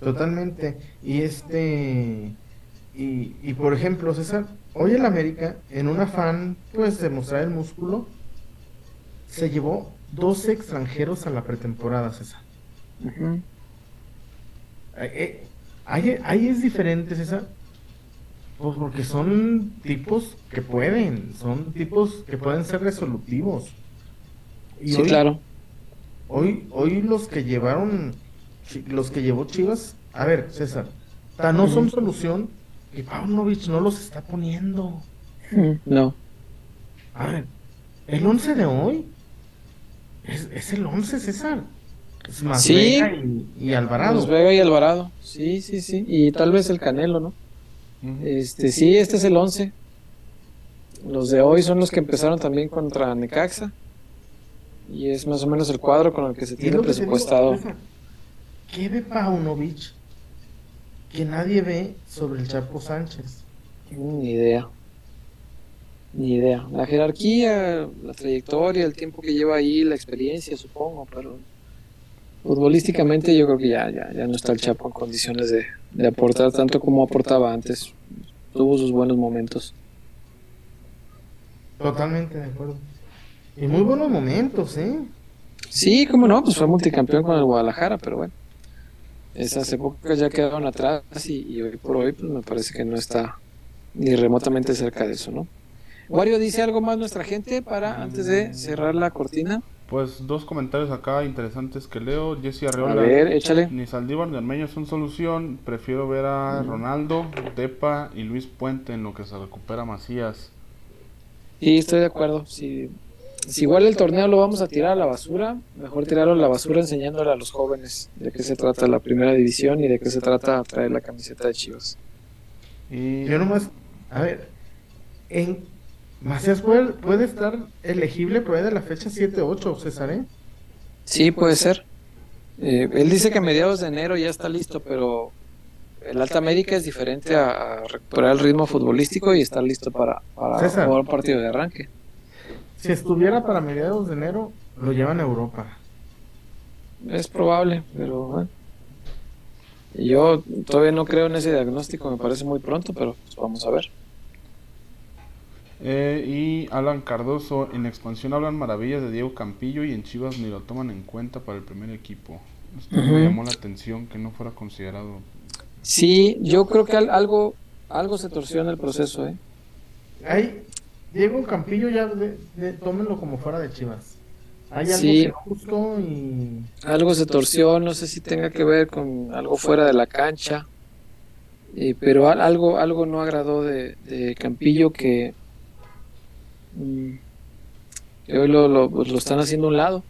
Totalmente. Y este. Y, y por ejemplo, César, hoy el América, en un afán pues de mostrar el músculo, se llevó 12 extranjeros a la pretemporada, César. Eh, eh, Ahí, ahí es diferente, César. Pues porque son tipos que pueden, son tipos que pueden ser resolutivos. Y Sí, hoy- claro. Hoy, hoy los que llevaron, los que llevó Chivas, a ver, César, tan no son solución que Paunovic no los está poniendo. No. A ver, el 11 de hoy es, es el 11, César. Es más Sí. Vega y, y Alvarado. Pues Vega y Alvarado. Sí, sí, sí. Y tal vez el Canelo, ¿no? Este, sí, este es el 11. Los de hoy son los que empezaron también contra Necaxa. Y es más o menos el cuadro con el que se tiene presupuestado. ¿Qué ve Paunovic que nadie ve sobre el Chapo Sánchez? Ni idea. Ni idea. La jerarquía, la trayectoria, el tiempo que lleva ahí, la experiencia, supongo, pero futbolísticamente yo creo que ya, ya, ya no está el Chapo en condiciones de, de aportar tanto como aportaba antes. Tuvo sus buenos momentos. Totalmente de acuerdo. Y muy buenos momentos, ¿eh? Sí, cómo no, pues fue multicampeón con el Guadalajara, pero bueno, esas épocas ya quedaron atrás y, y hoy por hoy pues me parece que no está ni remotamente cerca de eso, ¿no? Wario dice algo más nuestra gente para antes de cerrar la cortina. Pues dos comentarios acá interesantes que leo. Jesse A Arreola. ver, échale. Ni Saldívar ni Ormeño son solución. Prefiero ver a Ronaldo, Depa y Luis Puente en lo que se recupera Macías. Sí, estoy de acuerdo. Si, si igual el torneo lo vamos a tirar a la basura, mejor tirarlo a la basura enseñándole a los jóvenes de qué se trata la primera división y de qué se trata traer la camiseta de Chivas. Y Yo nomás, a ver, en Macías puede, puede estar elegible por ahí de la fecha 7-8, César, ¿eh? Sí, puede ser. Eh, él dice que a mediados de enero ya está listo, pero el Alta América es diferente a, a recuperar el ritmo futbolístico y estar listo para, para César. jugar un partido de arranque. Si estuviera para mediados de enero, lo llevan a Europa. Es probable, pero bueno. Yo todavía no creo en ese diagnóstico, me parece muy pronto, pero pues vamos a ver. Eh, y Alan Cardoso, en expansión hablan maravillas de Diego Campillo y en Chivas ni lo toman en cuenta para el primer equipo. Esto me llamó la atención que no fuera considerado. Sí, yo creo que al- algo, algo se torció en el proceso, ¿eh? Ahí, Diego Campillo ya, de- de- tómenlo como fuera de Chivas. Hay algo Sí. que justo y... Algo se torció, no sé si tenga que ver con algo fuera de la cancha, eh, pero al- algo, algo no agradó de, de Campillo que, que hoy lo, lo, pues lo están haciendo a un lado.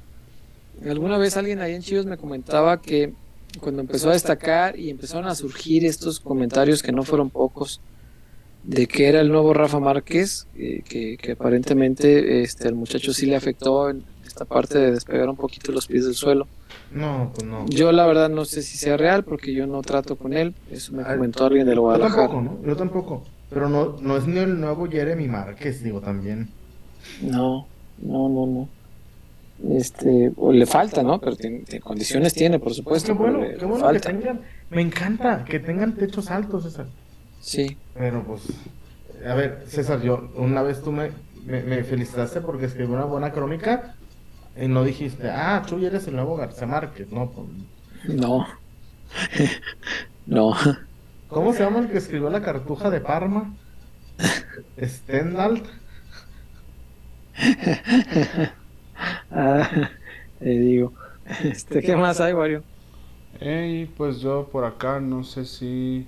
Alguna vez alguien ahí en Chivas me comentaba que cuando empezó a destacar y empezaron a surgir estos comentarios que no fueron pocos, de que era el nuevo Rafa Márquez, eh, que, que aparentemente este, al muchacho sí le afectó en esta parte de despegar un poquito los pies del suelo. No, pues no. Yo la verdad no sé si sea real porque yo no trato con él, eso me Ay, comentó alguien del Yo Guadalajara. tampoco, ¿no? Yo tampoco. Pero no, no es ni el nuevo Jeremy Márquez, digo, también. No, no, no, no. Este, o le falta, ¿no? Pero tiene, condiciones tiene, por Pues supuesto. qué bueno, qué bueno que falta. tengan... Me encanta que tengan techos altos, César. Sí, Pero pues, a ver, César, yo una vez tú me, me, me felicitaste porque escribí una buena crónica y no dijiste, ah, Chuy eres el nuevo García Márquez, no. pues, no. no. ¿Cómo se llama el que escribió la cartuja de Parma? Stendhal. Ah, te digo. Este, ¿Qué más hay, Wario? Y pues yo por acá no sé si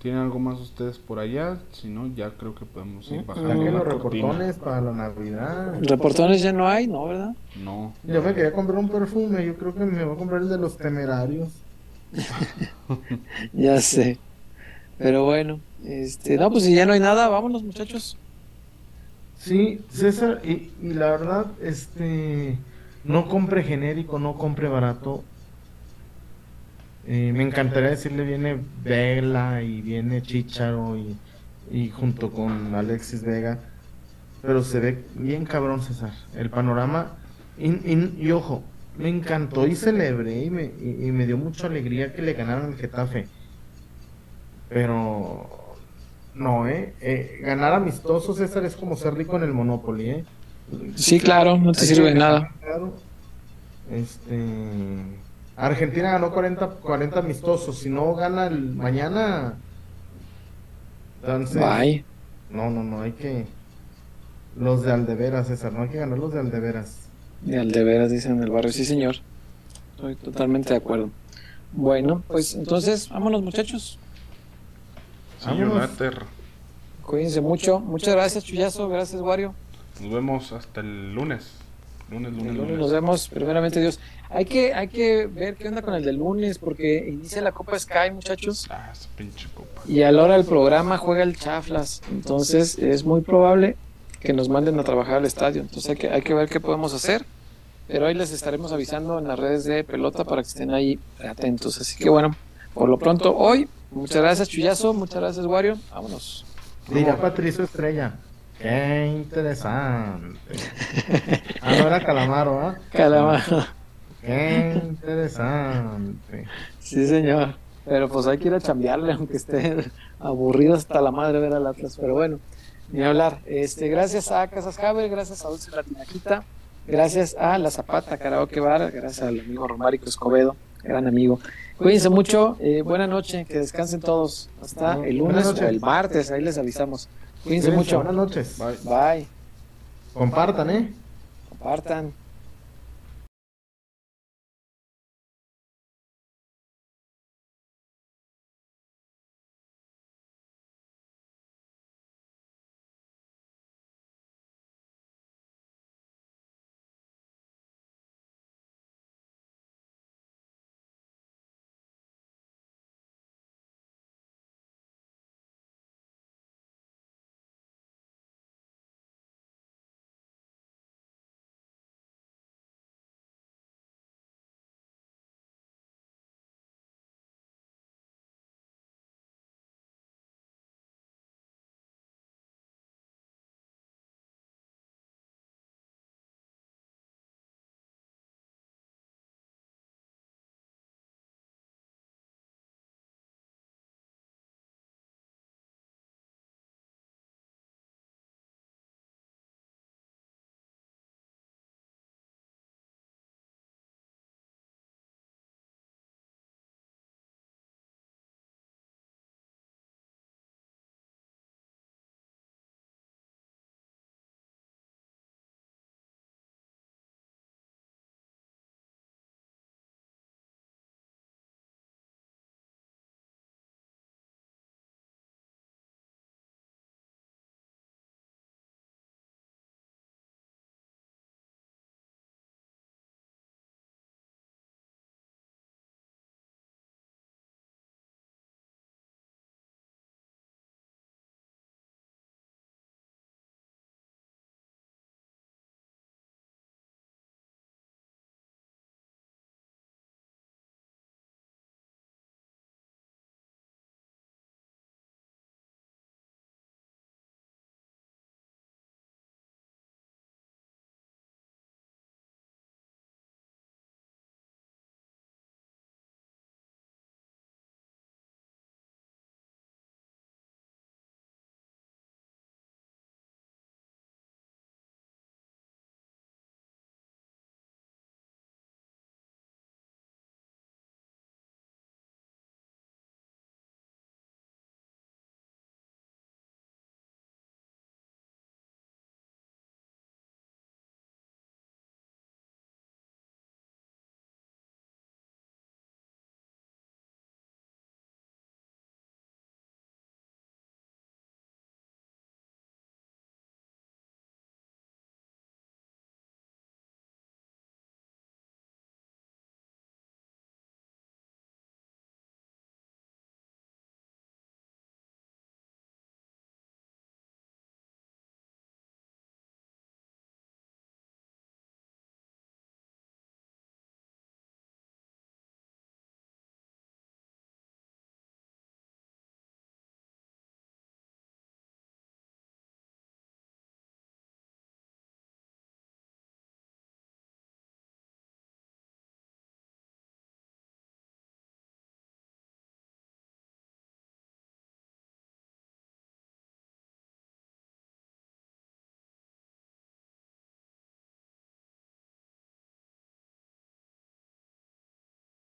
tienen algo más ustedes por allá. Si no, ya creo que podemos ir bajando Saquen la los reportones para la Navidad. Reportones ya no hay, ¿no? ¿Verdad? No. Yo me quería comprar un perfume, yo creo que me voy a comprar el de los temerarios. Ya sé. Pero bueno, este, no, pues si ya no hay nada, vámonos, muchachos. Sí, César, y, y la verdad, este, no compre genérico, no compre barato. Eh, me encantaría decirle, viene Vela y viene Chicharo y, y junto con Alexis Vega, pero se ve bien cabrón, César. El panorama, y, y- y ojo, me encantó y celebré y me, y- y me dio mucha alegría que le ganaran el Getafe. Pero no, ¿eh? Eh, Ganar amistoso, César, es como ser rico en el Monopoly, ¿eh? Sí, claro, no te sirve de nada. claro, Este. Argentina ganó 40, 40 amistosos. Si no gana el mañana. Entonces. Bye. No, no, no, hay que. Los de Aldeveras, César, no hay que ganar los de Aldeveras. De Aldeveras, dicen en el barrio. Sí, señor. Estoy totalmente de acuerdo. Bueno, pues entonces, vámonos, muchachos. Vámonos. Cuídense mucho. Muchas gracias, Chuyazo. Gracias, Wario. Nos vemos hasta el lunes. Lunes, lunes, El lunes lunes. nos vemos, primeramente Dios. Hay que, hay que ver qué onda con el del lunes, porque inicia la Copa Sky, muchachos. Ah, esa pinche copa. Y a la hora del programa juega el Chaflas. Entonces es muy probable que nos manden a trabajar al estadio. Entonces hay que, hay que ver qué podemos hacer. Pero hoy les estaremos avisando en las redes de pelota para que estén ahí atentos. Así que bueno, por lo pronto hoy, muchas gracias Chuyazo, muchas gracias Wario. Vámonos. Diría Patricio Estrella. Qué interesante. Ah, no era Calamaro, ¿ah? Calamaro. Qué interesante. Sí, señor. Pero pues hay que ir a chambearle, aunque esté aburrido hasta la madre ver al Atlas. Pero bueno, ni hablar. Este, gracias a Casas Haber, gracias a Dulce Latinaquita, gracias a La Zapata Karaoke Bar, gracias al amigo Romárico Escobedo, gran amigo. Cuídense mucho, eh, buena noche, que descansen todos. Hasta el lunes o el martes, ahí les avisamos. Cuídense Cuídense, mucho. Buenas noches. Bye. Bye. Compartan, ¿eh? Compartan.